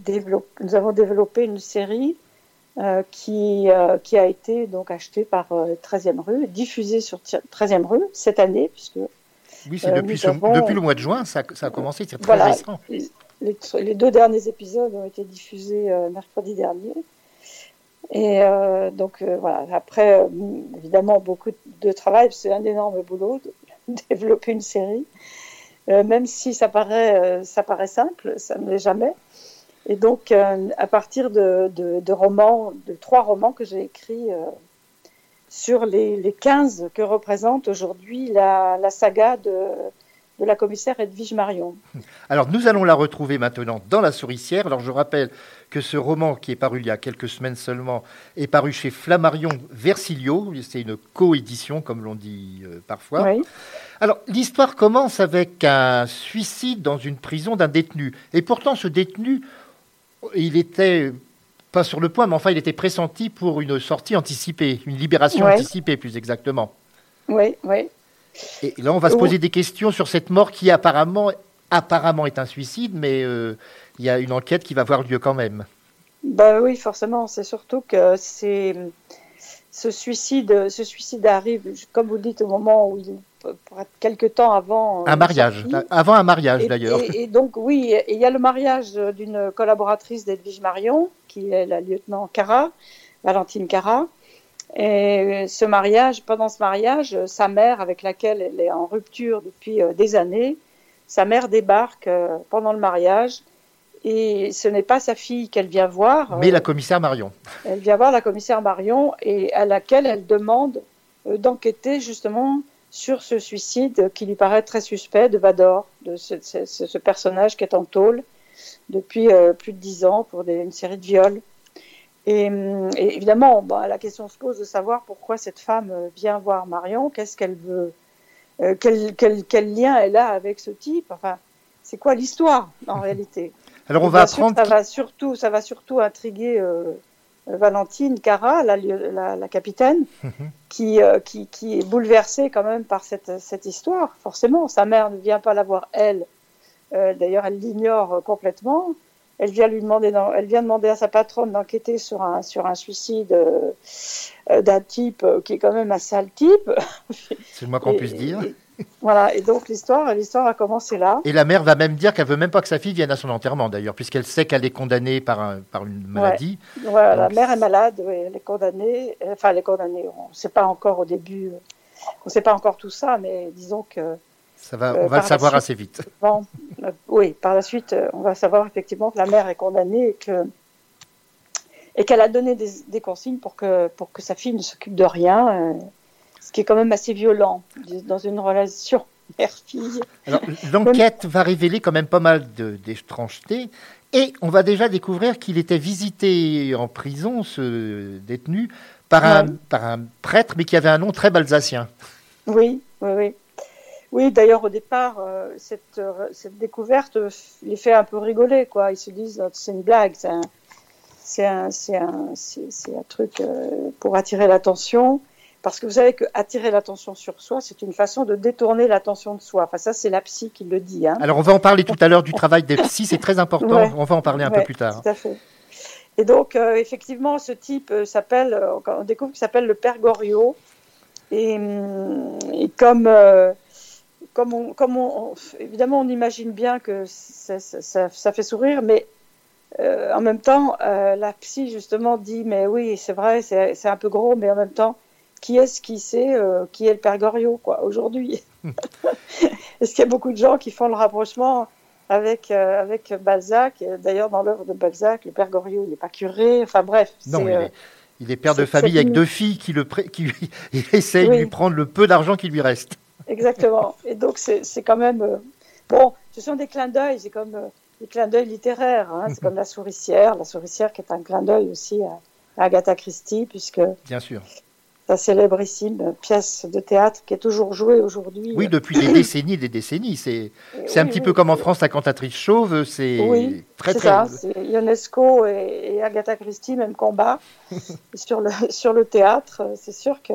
nous avons développé une série euh, qui, euh, qui a été donc achetée par euh, 13e rue, diffusée sur 13e rue cette année, puisque Oui, c'est Euh, depuis, avons- le mois de juin, ça, ça a commencé, c'est très voilà, récent. les, les deux derniers épisodes ont été diffusés euh, mercredi dernier. Et euh, donc euh, voilà, après, euh, évidemment, beaucoup de travail, c'est un énorme boulot de (laughs) développer une série. Euh, même si ça paraît, euh, ça paraît simple, ça ne l'est jamais. Et donc, euh, à partir de, de, de romans, de trois romans que j'ai écrits euh, sur les, les 15 que représente aujourd'hui la, la saga de, de la commissaire Edwige Marion. Alors, nous allons la retrouver maintenant dans La Souricière. Alors, je rappelle que ce roman, qui est paru il y a quelques semaines seulement, est paru chez Flammarion Versilio. C'est une coédition, comme l'on dit euh, parfois. Oui. Alors, l'histoire commence avec un suicide dans une prison d'un détenu. Et pourtant, ce détenu, il était pas sur le point, mais enfin, il était pressenti pour une sortie anticipée, une libération Ouais. anticipée, plus exactement. Oui, oui. Et là, on va se Oui. poser des questions sur cette mort qui apparemment, apparemment est un suicide, mais euh, il y a une enquête qui va avoir lieu quand même. Bah oui, forcément. C'est surtout que c'est ce suicide, ce suicide arrive, comme vous dites, au moment où il pour être quelque temps avant euh, Un mariage, sortie. avant un mariage d'ailleurs. Et, et donc oui, il y a le mariage d'une collaboratrice d'Edwige Marion, qui est la lieutenant Cara, Valentine Cara. Et ce mariage, pendant ce mariage, sa mère, avec laquelle elle est en rupture depuis euh, des années, sa mère débarque euh, pendant le mariage. Et ce n'est pas sa fille qu'elle vient voir. Mais euh, la commissaire Marion. elle vient voir la commissaire Marion et à laquelle elle demande euh, d'enquêter justement sur ce suicide qui lui paraît très suspect de Vador, de ce, ce- ce- ce personnage qui est en tôle depuis euh, plus de dix ans pour des- une série de viols. Et, et évidemment, bah, la question se pose de savoir pourquoi cette femme euh, vient voir Marion, qu'est-ce qu'elle veut, euh, quel, quel- quel lien elle a avec ce type. Enfin, c'est quoi l'histoire en (laughs) réalité? Alors on et va sûr, apprendre. ça va surtout, ça va surtout intriguer euh, Valentine Cara, la, lieu- la, la capitaine, qui, euh, qui, qui est bouleversée quand même par cette, cette histoire. Forcément, sa mère ne vient pas la voir elle. Euh, D'ailleurs, elle l'ignore complètement. Elle vient lui demander, elle vient demander à sa patronne d'enquêter sur un sur un suicide d'un type qui est quand même un sale type. C'est le moins qu'on puisse dire. et- voilà. Et donc l'histoire, l'histoire a commencé là. Et la mère va même dire qu'elle veut même pas que sa fille vienne à son enterrement d'ailleurs, puisqu'elle sait qu'elle est condamnée par, un- par une maladie. Voilà, la mère est malade, oui, elle est condamnée. Enfin, elle est condamnée. On ne sait pas encore au début. euh, On ne sait pas encore tout ça, mais disons que Ça va, Euh, on va le savoir suite. assez vite. Bon, euh, oui, par la suite, on va savoir effectivement que la mère est condamnée et que et qu'elle a donné des, des consignes pour que pour que sa fille ne s'occupe de rien, ce qui est quand même assez violent dans une relation mère-fille. Alors, l'enquête va révéler quand même pas mal d'étrangetés. Et on va déjà découvrir qu'il était visité en prison, ce détenu, par, un, par un prêtre, mais qui avait un nom très balsacien. Oui, oui, oui. Oui, d'ailleurs, au départ, euh, cette, euh, cette découverte euh, les fait un peu rigoler, quoi. Ils se disent, euh, c'est une blague, c'est un, un, un, un truc pour attirer l'attention. Parce que vous savez que attirer l'attention sur soi, c'est une façon de détourner l'attention de soi. Enfin, ça, c'est la psy qui le dit. Hein. Alors, on va en parler tout à l'heure du travail des psys, c'est très important. Ouais. On va en parler un peu plus tard. Tout à fait. Et donc, euh, effectivement, ce type euh, s'appelle, euh, on découvre qu'il s'appelle le Père Goriot. Et, et comme, comme, on, comme on, on- évidemment, on imagine bien que ça, ça- ça- ça fait sourire, mais en même temps, la psy, justement, dit Mais oui, c'est vrai, c'est un peu gros, mais en même temps, qui est-ce qui sait euh, qui est le Père Goriot, quoi, aujourd'hui (laughs) Est-ce qu'il y a beaucoup de gens qui font le rapprochement avec, euh, avec Balzac? D'ailleurs, dans l'œuvre de Balzac, le Père Goriot, il n'est pas curé. Enfin bref, Non, il euh, est, il est père de famille avec deux filles qui, le qui lui, (laughs) il essaye de lui prendre le peu d'argent qui lui reste. Exactement. Et donc, c'est c'est quand même. euh, bon, ce sont des clins d'œil, c'est comme euh, des clins d'œil littéraires. hein. C'est (laughs) comme La Souricière. La Souricière qui est un clin d'œil aussi à, à Agatha Christie, puisque Bien sûr. Sa célébrissime pièce de théâtre qui est toujours jouée aujourd'hui. Oui, depuis des (coughs) décennies des décennies. C'est c'est un petit oui, peu comme en. France, la cantatrice chauve. C'est Oui, très, c'est très. ça. C'est Ionesco et, et Agatha Christie, même combat (laughs) sur le sur le théâtre. C'est sûr que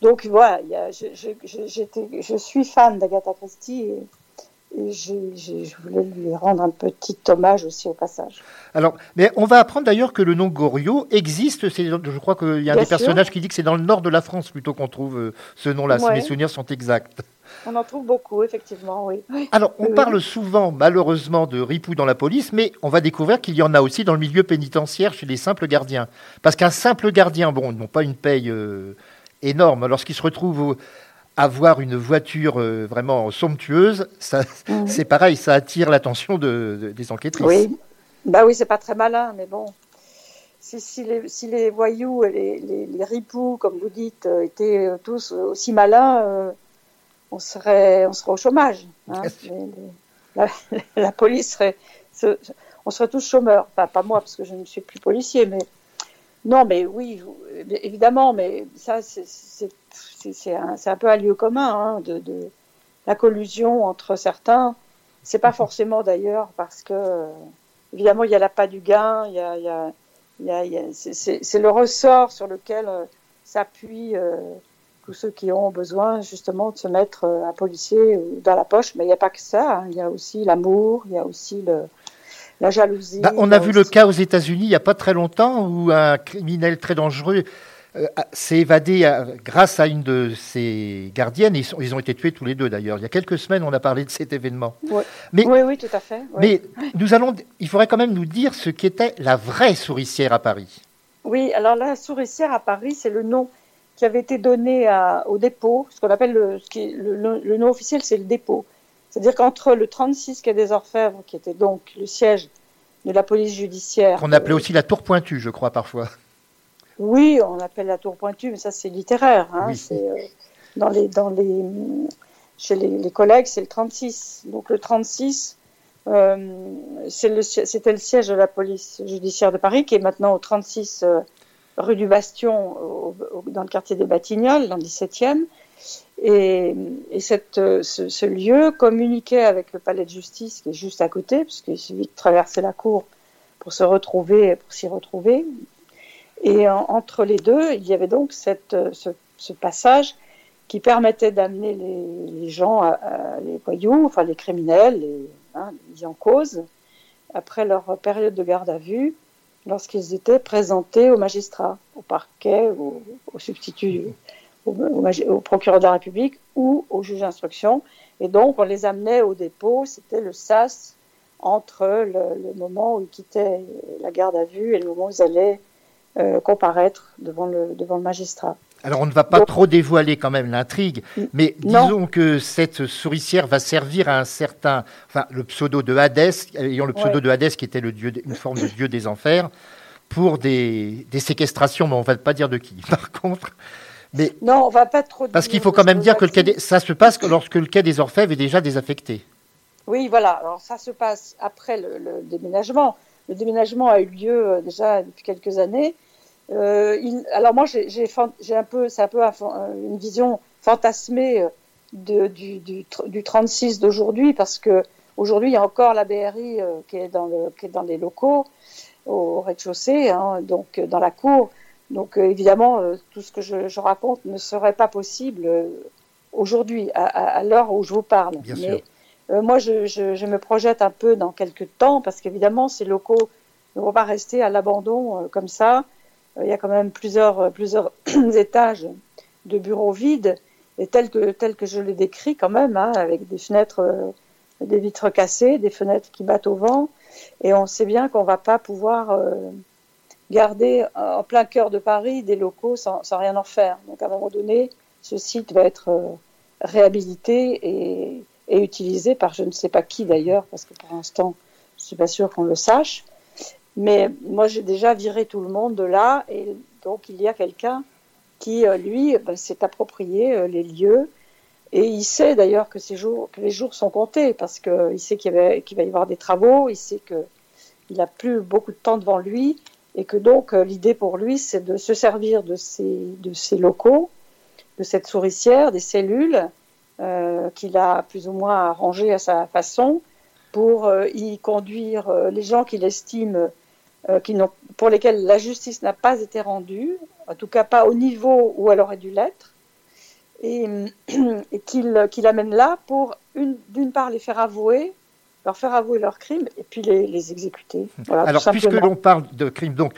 donc voilà, il y a, je, suis fan d'Agatha Christie et, je voulais lui rendre un petit hommage aussi au passage. Alors, mais on va apprendre d'ailleurs que le nom Goriot existe. Je crois qu'il y a un des sûr. personnages qui dit que c'est dans le nord de la France plutôt qu'on trouve euh, ce nom-là, si mes souvenirs sont exacts. On en trouve beaucoup, effectivement, oui. Alors, on Oui, parle souvent, malheureusement, de ripoux dans la police, mais on va découvrir qu'il y en a aussi dans le milieu pénitentiaire chez les simples gardiens. Parce qu'un simple gardien, bon, ils n'ont pas une paye euh, énorme. Lorsqu'il se retrouve au- avoir une voiture euh, vraiment somptueuse, ça, Mhm. c'est pareil, ça attire l'attention de- de- des enquêtrices. Oui, bah oui, c'est pas très malin, mais bon. Si, si, les, si les voyous et les, les, les ripoux, comme vous dites, euh, étaient euh, tous aussi malins, euh, on, serait, on serait au chômage. hein. La, (laughs) la police serait. se- on serait tous chômeurs. Enfin, pas moi, parce que je ne suis plus policier, mais. Non, mais oui, évidemment, mais ça, c'est- c'est un, peu un lieu commun hein, de, de la collusion entre certains. C'est pas (laughs) forcément d'ailleurs parce que, évidemment, il y a l'appât du gain, il y a, il y a, il y a- il y a- c'est- le ressort sur lequel euh, s'appuient euh, tous ceux qui ont besoin justement de se mettre euh, un policier dans la poche. Mais il n'y a pas que ça, hein. il y a aussi l'amour, il y a aussi le, la jalousie. Bah, on a vu le cas aux États-Unis il n'y a pas très longtemps où un criminel très dangereux s'est évadé euh, grâce à une de ses gardiennes. Ils, sont- ils ont été tués tous les deux d'ailleurs. Il y a quelques semaines, on a parlé de cet événement. Ouais. Mais, Oui, oui, tout à fait. mais nous allons, il faudrait quand même nous dire ce qu'était la vraie souricière à Paris. Oui, alors la souricière à Paris, c'est le nom qui avait été donné à- au dépôt, ce qu'on appelle le, ce qui est- le, le- le nom officiel, c'est le dépôt. C'est-à-dire qu'entre le 36 quai des Orfèvres, qui était donc le siège de la police judiciaire. Qu'on appelait euh, aussi la tour pointue, je crois parfois. Oui, on appelle la tour pointue, mais ça c'est littéraire. Hein, Oui. c'est, euh, dans les, dans les, chez les, les collègues, c'est le 36. Donc le 36, euh, c'était le siège de la police judiciaire de Paris, qui est maintenant au 36 euh, rue du Bastion, au- au- dans le quartier des Batignolles, dans le 17e. Et, et cette, ce, ce lieu communiquait avec le palais de justice, qui est juste à côté, puisqu'il suffit de traverser la cour pour se retrouver, pour s'y retrouver. Et en- entre les deux, il y avait donc euh, ce, passage qui permettait d'amener les, gens, les voyous, enfin les criminels, les, hein, en cause, après leur période de garde à vue, lorsqu'ils étaient présentés au magistrat, au parquet, au, substitut, au procureur de la République ou au juge d'instruction. Et donc, on les amenait au dépôt, c'était le sas entre le, le moment où ils quittaient la garde à vue et le moment où ils allaient euh, comparaître devant le, devant le magistrat. Alors on ne va pas trop dévoiler quand même l'intrigue, mais disons que cette souricière va servir à un certain, enfin le pseudo de Hadès, ayant le pseudo Ouais. de Hadès qui était le dieu, une forme de dieu des enfers, pour des, des séquestrations, mais on va pas dire de qui. (laughs) Par contre, mais Non, on va pas trop. parce qu'il faut quand même dire que le des- ça se passe que lorsque le quai des Orfèvres est déjà désaffecté. Oui, voilà. Alors ça se passe après le, le déménagement. Le déménagement a eu lieu euh, déjà depuis quelques années. Euh, il- alors moi, j'ai j'ai fan- j'ai un peu, c'est un peu euh, une vision fantasmée euh, de, du, du, du 36 d'aujourd'hui, parce que aujourd'hui, il y a encore la BRI euh, qui est dans le, qui est dans les locaux au rez-de-chaussée, hein, donc euh, dans la cour. Donc euh, évidemment, euh, tout ce que je, je raconte ne serait pas possible euh, aujourd'hui, à, à- à l'heure où je vous parle. Bien Mais sûr. euh, moi, je, je, je me projette un peu dans quelques temps, parce qu'évidemment, ces locaux ne vont pas rester à l'abandon euh, comme ça. Il y a quand même plusieurs, euh, plusieurs (clears throat) étages de bureaux vides, et tels que, tels que je les décris quand même, hein, avec des fenêtres, euh, des vitres cassées, des fenêtres qui battent au vent, et on sait bien qu'on va pas pouvoir euh, garder en plein cœur de Paris des locaux sans, rien en faire. Donc à un moment donné, ce site va être réhabilité et, utilisé par je ne sais pas qui d'ailleurs, parce que pour l'instant, je suis pas sûre qu'on le sache. Mais moi, j'ai déjà viré tout le monde de là, et donc il y a quelqu'un qui, euh, lui, ben, s'est approprié euh, les lieux, et il sait d'ailleurs que, que les jours sont comptés, parce qu'il sait qu'il qu'il va y avoir des travaux, il sait qu'il n'a plus beaucoup de temps devant lui, et que donc euh, l'idée pour lui, c'est de se servir de ces, de ces locaux, de cette souricière, des cellules euh, qu'il a plus ou moins arrangées à sa façon, pour euh, y conduire euh, les gens qu'il estime euh, qui n'ont- pour lesquels la justice n'a pas été rendue, en tout cas pas au niveau où elle aurait dû l'être, et, (clears throat) et qu'il qu'il amène là pour, une- d'une part, les faire avouer, leur faire avouer leurs crimes, et puis les, les exécuter. Voilà, Alors, puisque l'on parle de crimes, donc,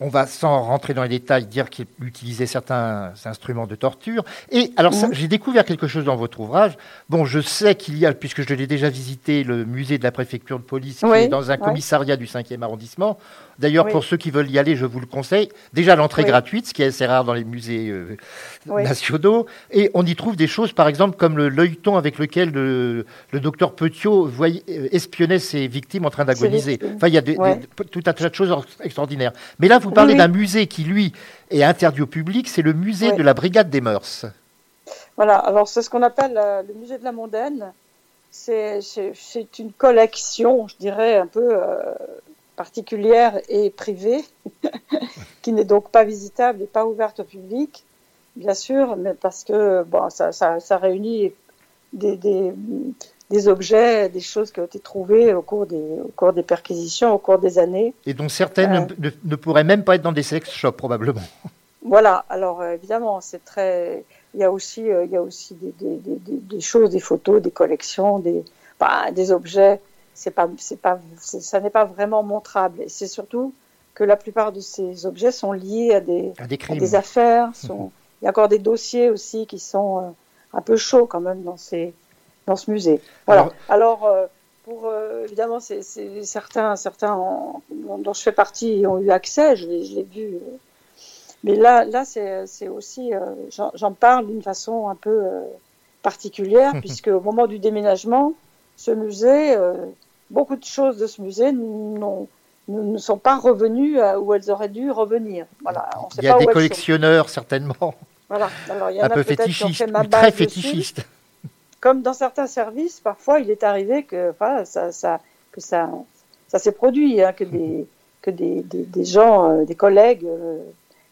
on va sans rentrer dans les détails dire qu'il utilisait certains instruments de torture. Et alors, j'ai découvert quelque chose dans votre ouvrage. Bon, je sais qu'il y a, puisque je l'ai déjà visité, le musée de la préfecture de police qui est dans un ouais. commissariat du 5e arrondissement. D'ailleurs, Oui. pour ceux qui veulent y aller, je vous le conseille. Déjà, l'entrée Oui. gratuite, ce qui est assez rare dans les musées euh, nationaux. Et on y trouve des choses, par exemple, comme le l'œilleton avec lequel le, le docteur Petiot voyait- euh, espionnait ses victimes en train d'agoniser. Enfin, il y a des- Ouais. des- tout un tas de choses extraordinaires. Mais là, vous parlez oui. d'un musée qui, lui, est interdit au public. C'est le musée de la Brigade des Mœurs. Voilà, alors c'est ce qu'on appelle euh, le musée de la mondaine. C'est une collection, je dirais, un peu euh, particulière et privée, (laughs) qui n'est donc pas visitable et pas ouverte au public, bien sûr, mais parce que bon, ça, ça, ça réunit des, des, des objets, des choses qui ont été trouvées au cours des, au cours des perquisitions, au cours des années. Et dont certaines Euh. ne, pourraient même pas être dans des sex shops, probablement. Voilà, alors euh, évidemment, c'est très. Il y a aussi, euh, il y a aussi des, des, des, des- des choses, des photos, des collections, des, bah, des objets. C'est pas, c'est pas, ça n'est pas vraiment montrable. Et c'est surtout que la plupart de ces objets sont liés à des, À des à crimes. des affaires. Sont... Il y a encore des dossiers aussi qui sont un peu chauds quand même dans ces, dans ce musée. Voilà. Alors, euh, pour euh, évidemment, c'est certains, certains en- dont je fais partie ont eu accès. Je l'ai vu. euh, mais là, là c'est aussi, j'en parle d'une façon un peu particulière, (laughs) puisque au moment du déménagement, ce musée, beaucoup de choses de ce musée n'ont- ne, sont pas revenues où elles auraient dû revenir. Voilà, on sait Il y a pas des collectionneurs, certainement, Voilà. Alors, il y en un a peu fétichistes, très fétichistes. Comme dans certains services, parfois, il est arrivé que, ça, s'est produit, hein, que des, gens, euh, des collègues euh,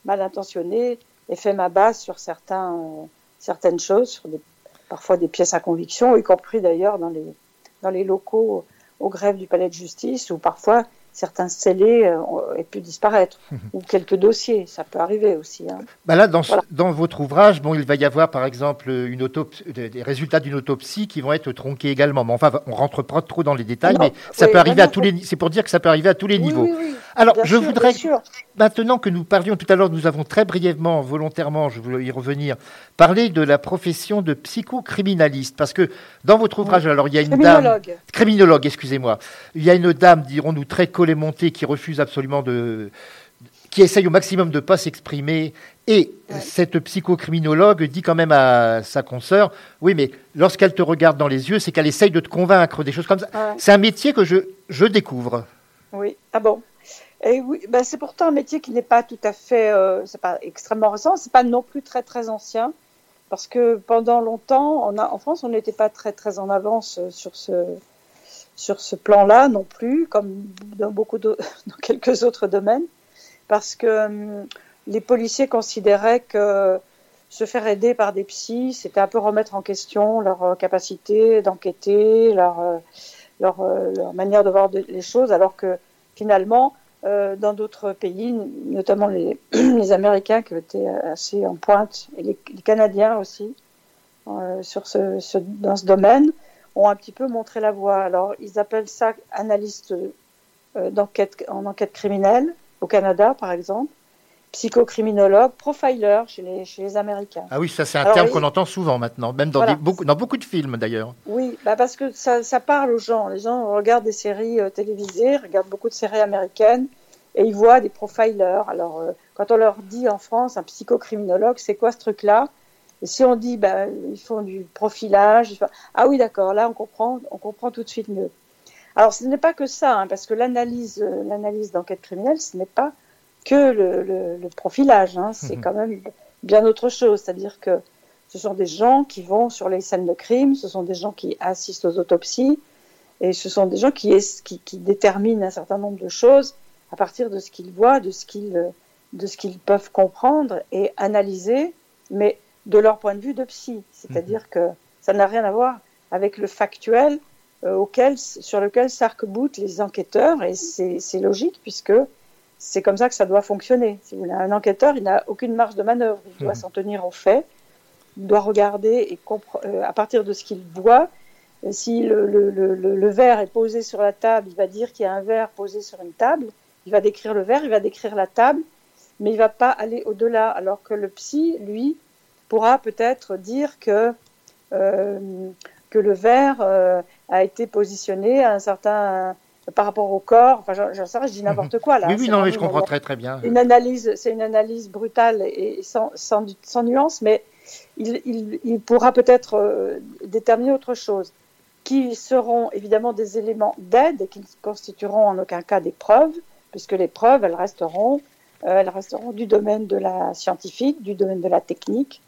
mal intentionnés aient fait ma base sur euh, certaines choses, sur des, parfois des pièces à conviction, y compris d'ailleurs dans les, dans les locaux au grève du palais de justice, où parfois certains scellés euh, ont- aient pu disparaître, ou quelques dossiers, ça peut arriver aussi. Hein. Bah là, dans, ce- Voilà. dans votre ouvrage, bon, il va y avoir par exemple une autopsie, des résultats d'une autopsie qui vont être tronqués également. Mais enfin, on rentre pas trop dans les détails, Non, mais ça oui, peut arriver non, à non, tous les. ni- C'est pour dire que ça peut arriver à tous les Oui, niveaux. oui, oui. Alors, Bien je sûr, voudrais maintenant que nous parlions tout à l'heure, nous avons très brièvement, volontairement, je voulais y revenir, parler de la profession de psychocriminaliste, parce que dans votre ouvrage, alors il y a une dame, Criminologue. criminologue, excusez-moi, il y a une dame, dirons-nous très collémontée, qui refuse absolument de qui essaye au maximum de pas s'exprimer. Et cette psychocriminologue dit quand même à sa consoeur, oui, mais lorsqu'elle te regarde dans les yeux, c'est qu'elle essaye de te convaincre, des choses comme ça. Ouais. C'est un métier que je, je découvre. Oui, ah bon? Et oui, ben c'est pourtant un métier qui n'est pas tout à fait, euh, c'est pas extrêmement récent, c'est pas non plus très très ancien, parce que pendant longtemps, en France, on n'était pas très très en avance euh, sur ce sur ce plan-là non plus, comme dans beaucoup de, (laughs) dans quelques autres domaines, parce que hum, les policiers considéraient que se faire aider par des psys, c'était un peu remettre en question leur euh, capacité d'enquêter, leur leur, manière de voir les choses, alors que finalement, euh, dans d'autres pays, notamment (clears throat) les, Américains qui étaient assez en pointe, et les, Canadiens aussi, euh, dans ce domaine, ont un petit peu montré la voie. Alors, ils appellent ça analyste euh, en enquête criminelle, au Canada par exemple, psychocriminologue, profiler chez les, chez les Américains. Ah oui, ça c'est un Alors, terme qu'on entend souvent maintenant, même dans, Voilà. des- beaucoup, dans beaucoup de films d'ailleurs. Oui, bah parce que ça, ça parle aux gens. Les gens regardent des séries euh, télévisées, regardent beaucoup de séries américaines et ils voient des profilers. Alors, euh, quand on leur dit en France un psychocriminologue, c'est quoi ce truc-là? Et si on dit, bah, ils font du profilage, font- ah oui, d'accord, là on comprend, on comprend tout de suite mieux. Alors, ce n'est pas que ça, hein, parce que l'analyse, euh, l'analyse d'enquête criminelle, ce n'est pas que le, le- le profilage. hein, c'est Mhm. quand même bien autre chose. C'est-à-dire que ce sont des gens qui vont sur les scènes de crime, ce sont des gens qui assistent aux autopsies, et ce sont des gens qui, es- qui, qui déterminent un certain nombre de choses à partir de ce qu'ils voient, de ce qu'ils, de ce qu'ils peuvent comprendre et analyser, mais de leur point de vue de psy. C'est-à-dire que ça n'a rien à voir avec le factuel euh, auquel, sur lequel s'arc-boutent les enquêteurs, et c'est logique puisque c'est comme ça que ça doit fonctionner. Si vous voulez, un enquêteur, il n'a aucune marge de manœuvre, il doit Mhm. s'en tenir aux faits, il doit regarder et euh, à partir de ce qu'il voit. euh, Si le, le, le, le- le verre est posé sur la table, il va dire qu'il y a un verre posé sur une table. Il va décrire le verre, il va décrire la table, mais il va pas aller au-delà. Alors que le psy, lui, pourra peut-être dire que euh, que le verre euh, a été positionné à un certain par rapport au corps. Enfin, j'en sais rien, je dis n'importe quoi là. oui, oui, non, mais je comprends très très bien. Une analyse, c'est une analyse brutale et sans, sans, sans nuance, mais il, il, il pourra peut-être euh, déterminer autre chose, qui seront évidemment des éléments d'aide et qui ne constitueront en aucun cas des preuves, puisque les preuves, elles resteront, euh, elles resteront du domaine de la scientifique, du domaine de la technique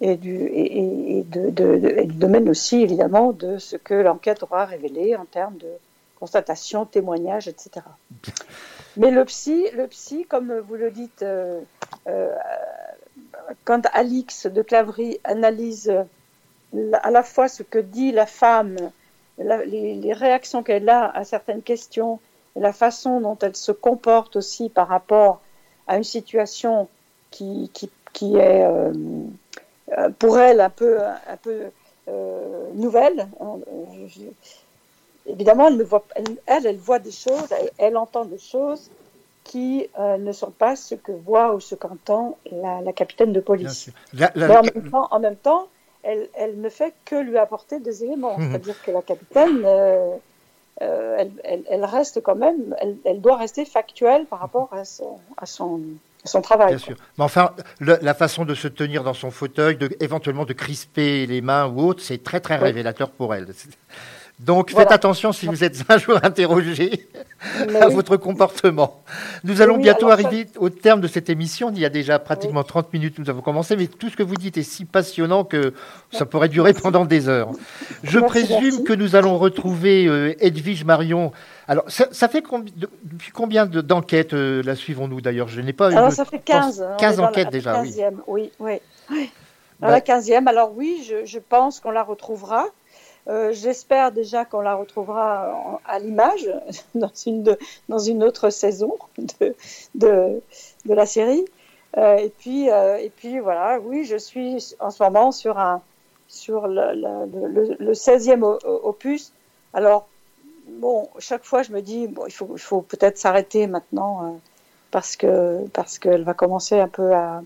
et du, et, et- et de, de- de- et du domaine aussi évidemment de ce que l'enquête aura révélé en termes de constatation, témoignage, etc. Mais le psy, le psy, comme vous le dites, euh, euh, quand Alix de Clavry analyse à la fois ce que dit la femme, les, réactions qu'elle a à certaines questions, la façon dont elle se comporte aussi par rapport à une situation qui, qui, qui est euh, pour elle un peu, un peu nouvelle. Évidemment, elle, voit, elle, elle, elle voit des choses, elle, elle entend des choses qui euh, ne sont pas ce que voit ou ce qu'entend la, la capitaine de police. La- la- Mais en même temps, en même temps elle, elle ne fait que lui apporter des éléments. Mhm. C'est-à-dire que la capitaine, euh, euh, elle, elle- elle reste quand même, elle, doit rester factuelle par rapport à son, à son, à son travail. Bien sûr. Mais enfin, le- la façon de se tenir dans son fauteuil, de, éventuellement de crisper les mains ou autre, c'est très très Oui. révélateur pour elle. Donc faites attention si vous êtes un jour interrogé à oui. votre comportement. Nous allons Oui, bientôt ça- arriver au terme de cette émission. Il y a déjà pratiquement 30 minutes que nous avons commencé, mais tout ce que vous dites est si passionnant que ça pourrait durer pendant des heures. Je Merci, présume merci. que nous allons retrouver euh, Edwige Marion. Alors, ça, ça fait combi- de- depuis combien de- d'enquêtes euh, la suivons-nous d'ailleurs? Je n'ai pas eu Alors le ça fait temps- 15. on 15 est dans la- enquêtes la déjà, oui. 15e, oui. oui, oui. Bah- la 15e, alors oui, je, je pense qu'on la retrouvera. Euh, J'espère déjà qu'on la retrouvera à l'image (laughs) dans une, dans une autre saison de, de, la série. Euh, et, puis, euh, et puis voilà, oui, je suis en ce moment sur, un, sur le, le, le, le 16e o- o- opus. Alors, bon, chaque fois je me dis, il faut, faut peut-être s'arrêter maintenant. parce que parce qu'elle va commencer un peu à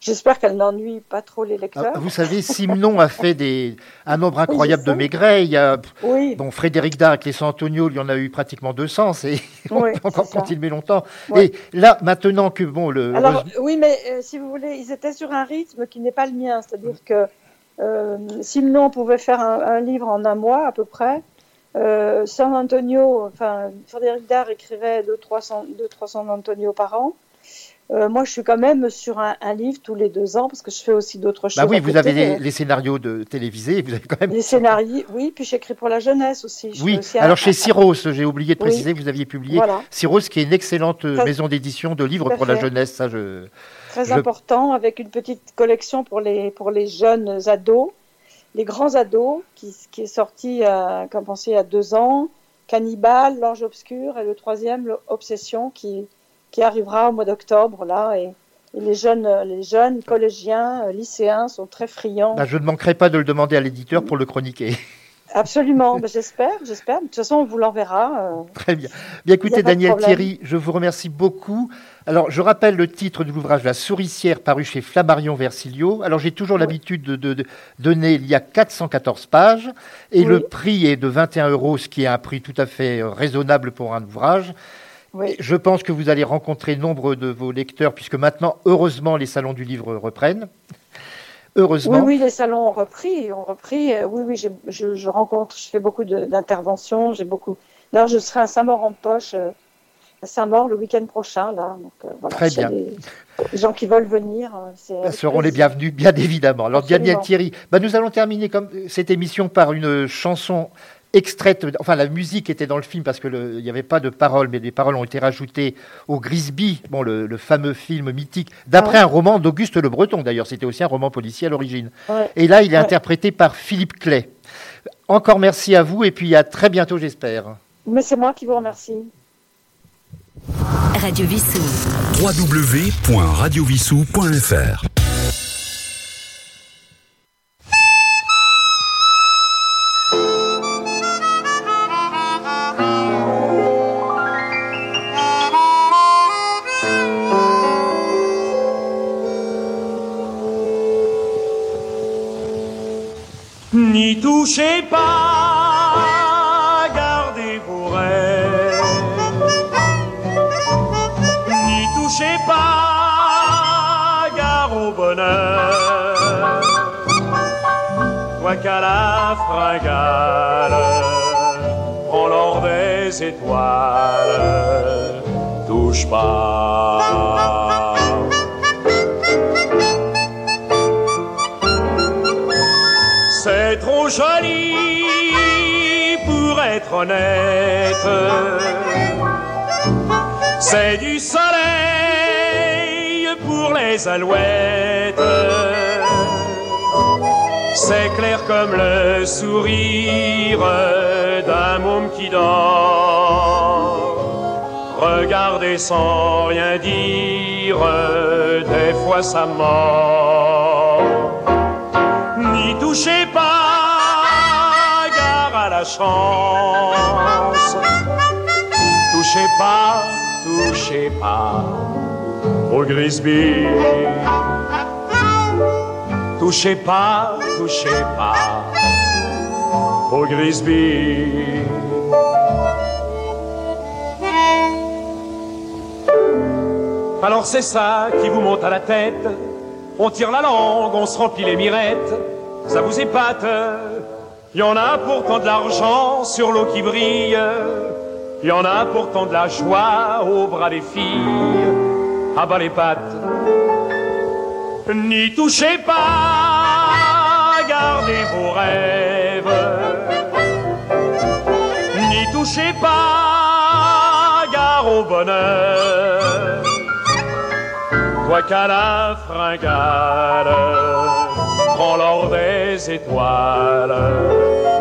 J'espère qu'elle n'ennuie pas trop les lecteurs. Ah, Vous savez, Simon a fait des, un nombre incroyable de. Maigret. Il y a, Oui. bon, Frédéric Dard avec les 100 Antonio, il y en a eu pratiquement 200. C'est, (laughs) on Oui, peut encore continuer longtemps. Et là, maintenant que, bon, le, Alors, oui, mais euh, si vous voulez, ils étaient sur un rythme qui n'est pas le mien. C'est-à-dire que euh, Simon pouvait faire un, un livre en un mois à peu près. Euh, San Antonio, enfin, Frédéric Dard écrivait 200-300 200-300 Antonio par an. Euh, moi, je suis quand même sur un, un livre tous les deux ans parce que je fais aussi d'autres choses. bah oui, vous avez les, les scénarios de télévisés, vous avez quand même. Les scénarios, oui, puis j'écris pour la jeunesse aussi. Je Oui, un- alors chez (laughs) Syros, j'ai oublié de Oui. préciser que vous aviez publié Voilà. Qui est une excellente euh, Très- maison d'édition de livres pour la jeunesse. Ça, je... très je- important avec une petite collection pour les, pour les jeunes ados, les grands ados, qui, qui est sorti, à, comme pensé, il y a deux ans, Cannibal, L'Ange Obscur, et le troisième, Obsession, qui, qui arrivera au mois d'octobre, là, et, et les jeunes, les jeunes collégiens, euh, lycéens sont très friands. Bah, je ne manquerai pas de le demander à l'éditeur pour le chroniquer. Absolument, (laughs) Ben, j'espère, j'espère. De toute façon, on vous l'enverra. euh. Très bien. Bien écoutez, Daniel. Thierry, je vous remercie beaucoup. Alors, je rappelle le titre de l'ouvrage La souricière paru chez Flammarion Versilio. Alors, j'ai toujours l'habitude de, de- de donner, il y a 414 pages, et Oui. le prix est de 21 euros, ce qui est un prix tout à fait euh, raisonnable pour un ouvrage. Oui. Je pense que vous allez rencontrer nombre de vos lecteurs, puisque maintenant, heureusement, les salons du livre reprennent. Heureusement. Oui, oui, les salons ont repris, ont repris. Euh, Oui, oui, je, je rencontre, je fais beaucoup d'interventions, j'ai beaucoup. D'ailleurs, je serai à Saint-Maur en poche, euh, à Saint-Maur le week-end prochain, là. Donc, euh, voilà, Très bien. des gens qui veulent venir, avec seront les bienvenus, bien évidemment. Alors, Absolument. Daniel Thierry, bah, nous allons terminer comme cette émission par une chanson extraite. Enfin, la musique était dans le film parce que le- il n'y avait pas de paroles, mais les paroles ont été rajoutées au Grisby, bon, le, le fameux film mythique, d'après Ouais. un roman d'Auguste Le Breton. D'ailleurs, c'était aussi un roman policier à l'origine. Ouais. Et là, il est Ouais. interprété par Philippe Clay. Encore merci à vous et puis à très bientôt, j'espère. Mais c'est moi qui vous remercie. Radio Vissou. www.radiovissou.fr qu'à la fringale, l'or des étoiles, touche pas. C'est trop joli pour être honnête. C'est du soleil pour les alouettes. C'est clair comme le sourire d'un môme qui dort. Regardez sans rien dire, des fois ça mord. N'y touchez pas, gare à la chance. Touchez pas, touchez pas au Grisby. Touchez pas, touchez pas au Grisby. Alors c'est ça qui vous monte à la tête. On tire la langue, on se remplit les mirettes. Ça vous épate. Y en a pourtant de l'argent sur l'eau qui brille. Y en a pourtant de la joie au bras des filles. À bas les pattes. N'y touchez pas, gardez vos rêves. N'y touchez pas, gare au bonheur. Toi qu'à la fringale, prends l'or des étoiles,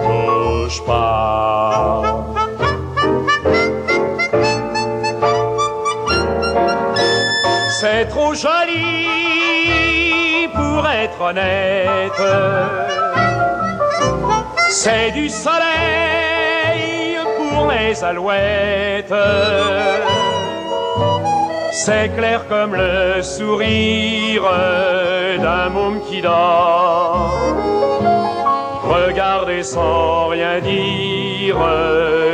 touche pas. C'est trop joli C'est du soleil pour les alouettes. C'est clair comme le sourire d'un môme qui dort. Regardez sans rien dire,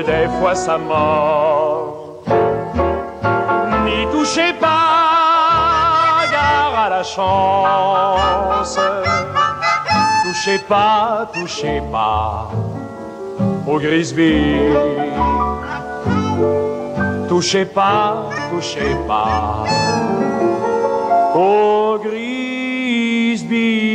des fois ça mord. N'y touchez pas, la chance. Touchez pas, touchez pas au Grisby. Touchez pas, touchez pas au Grisby.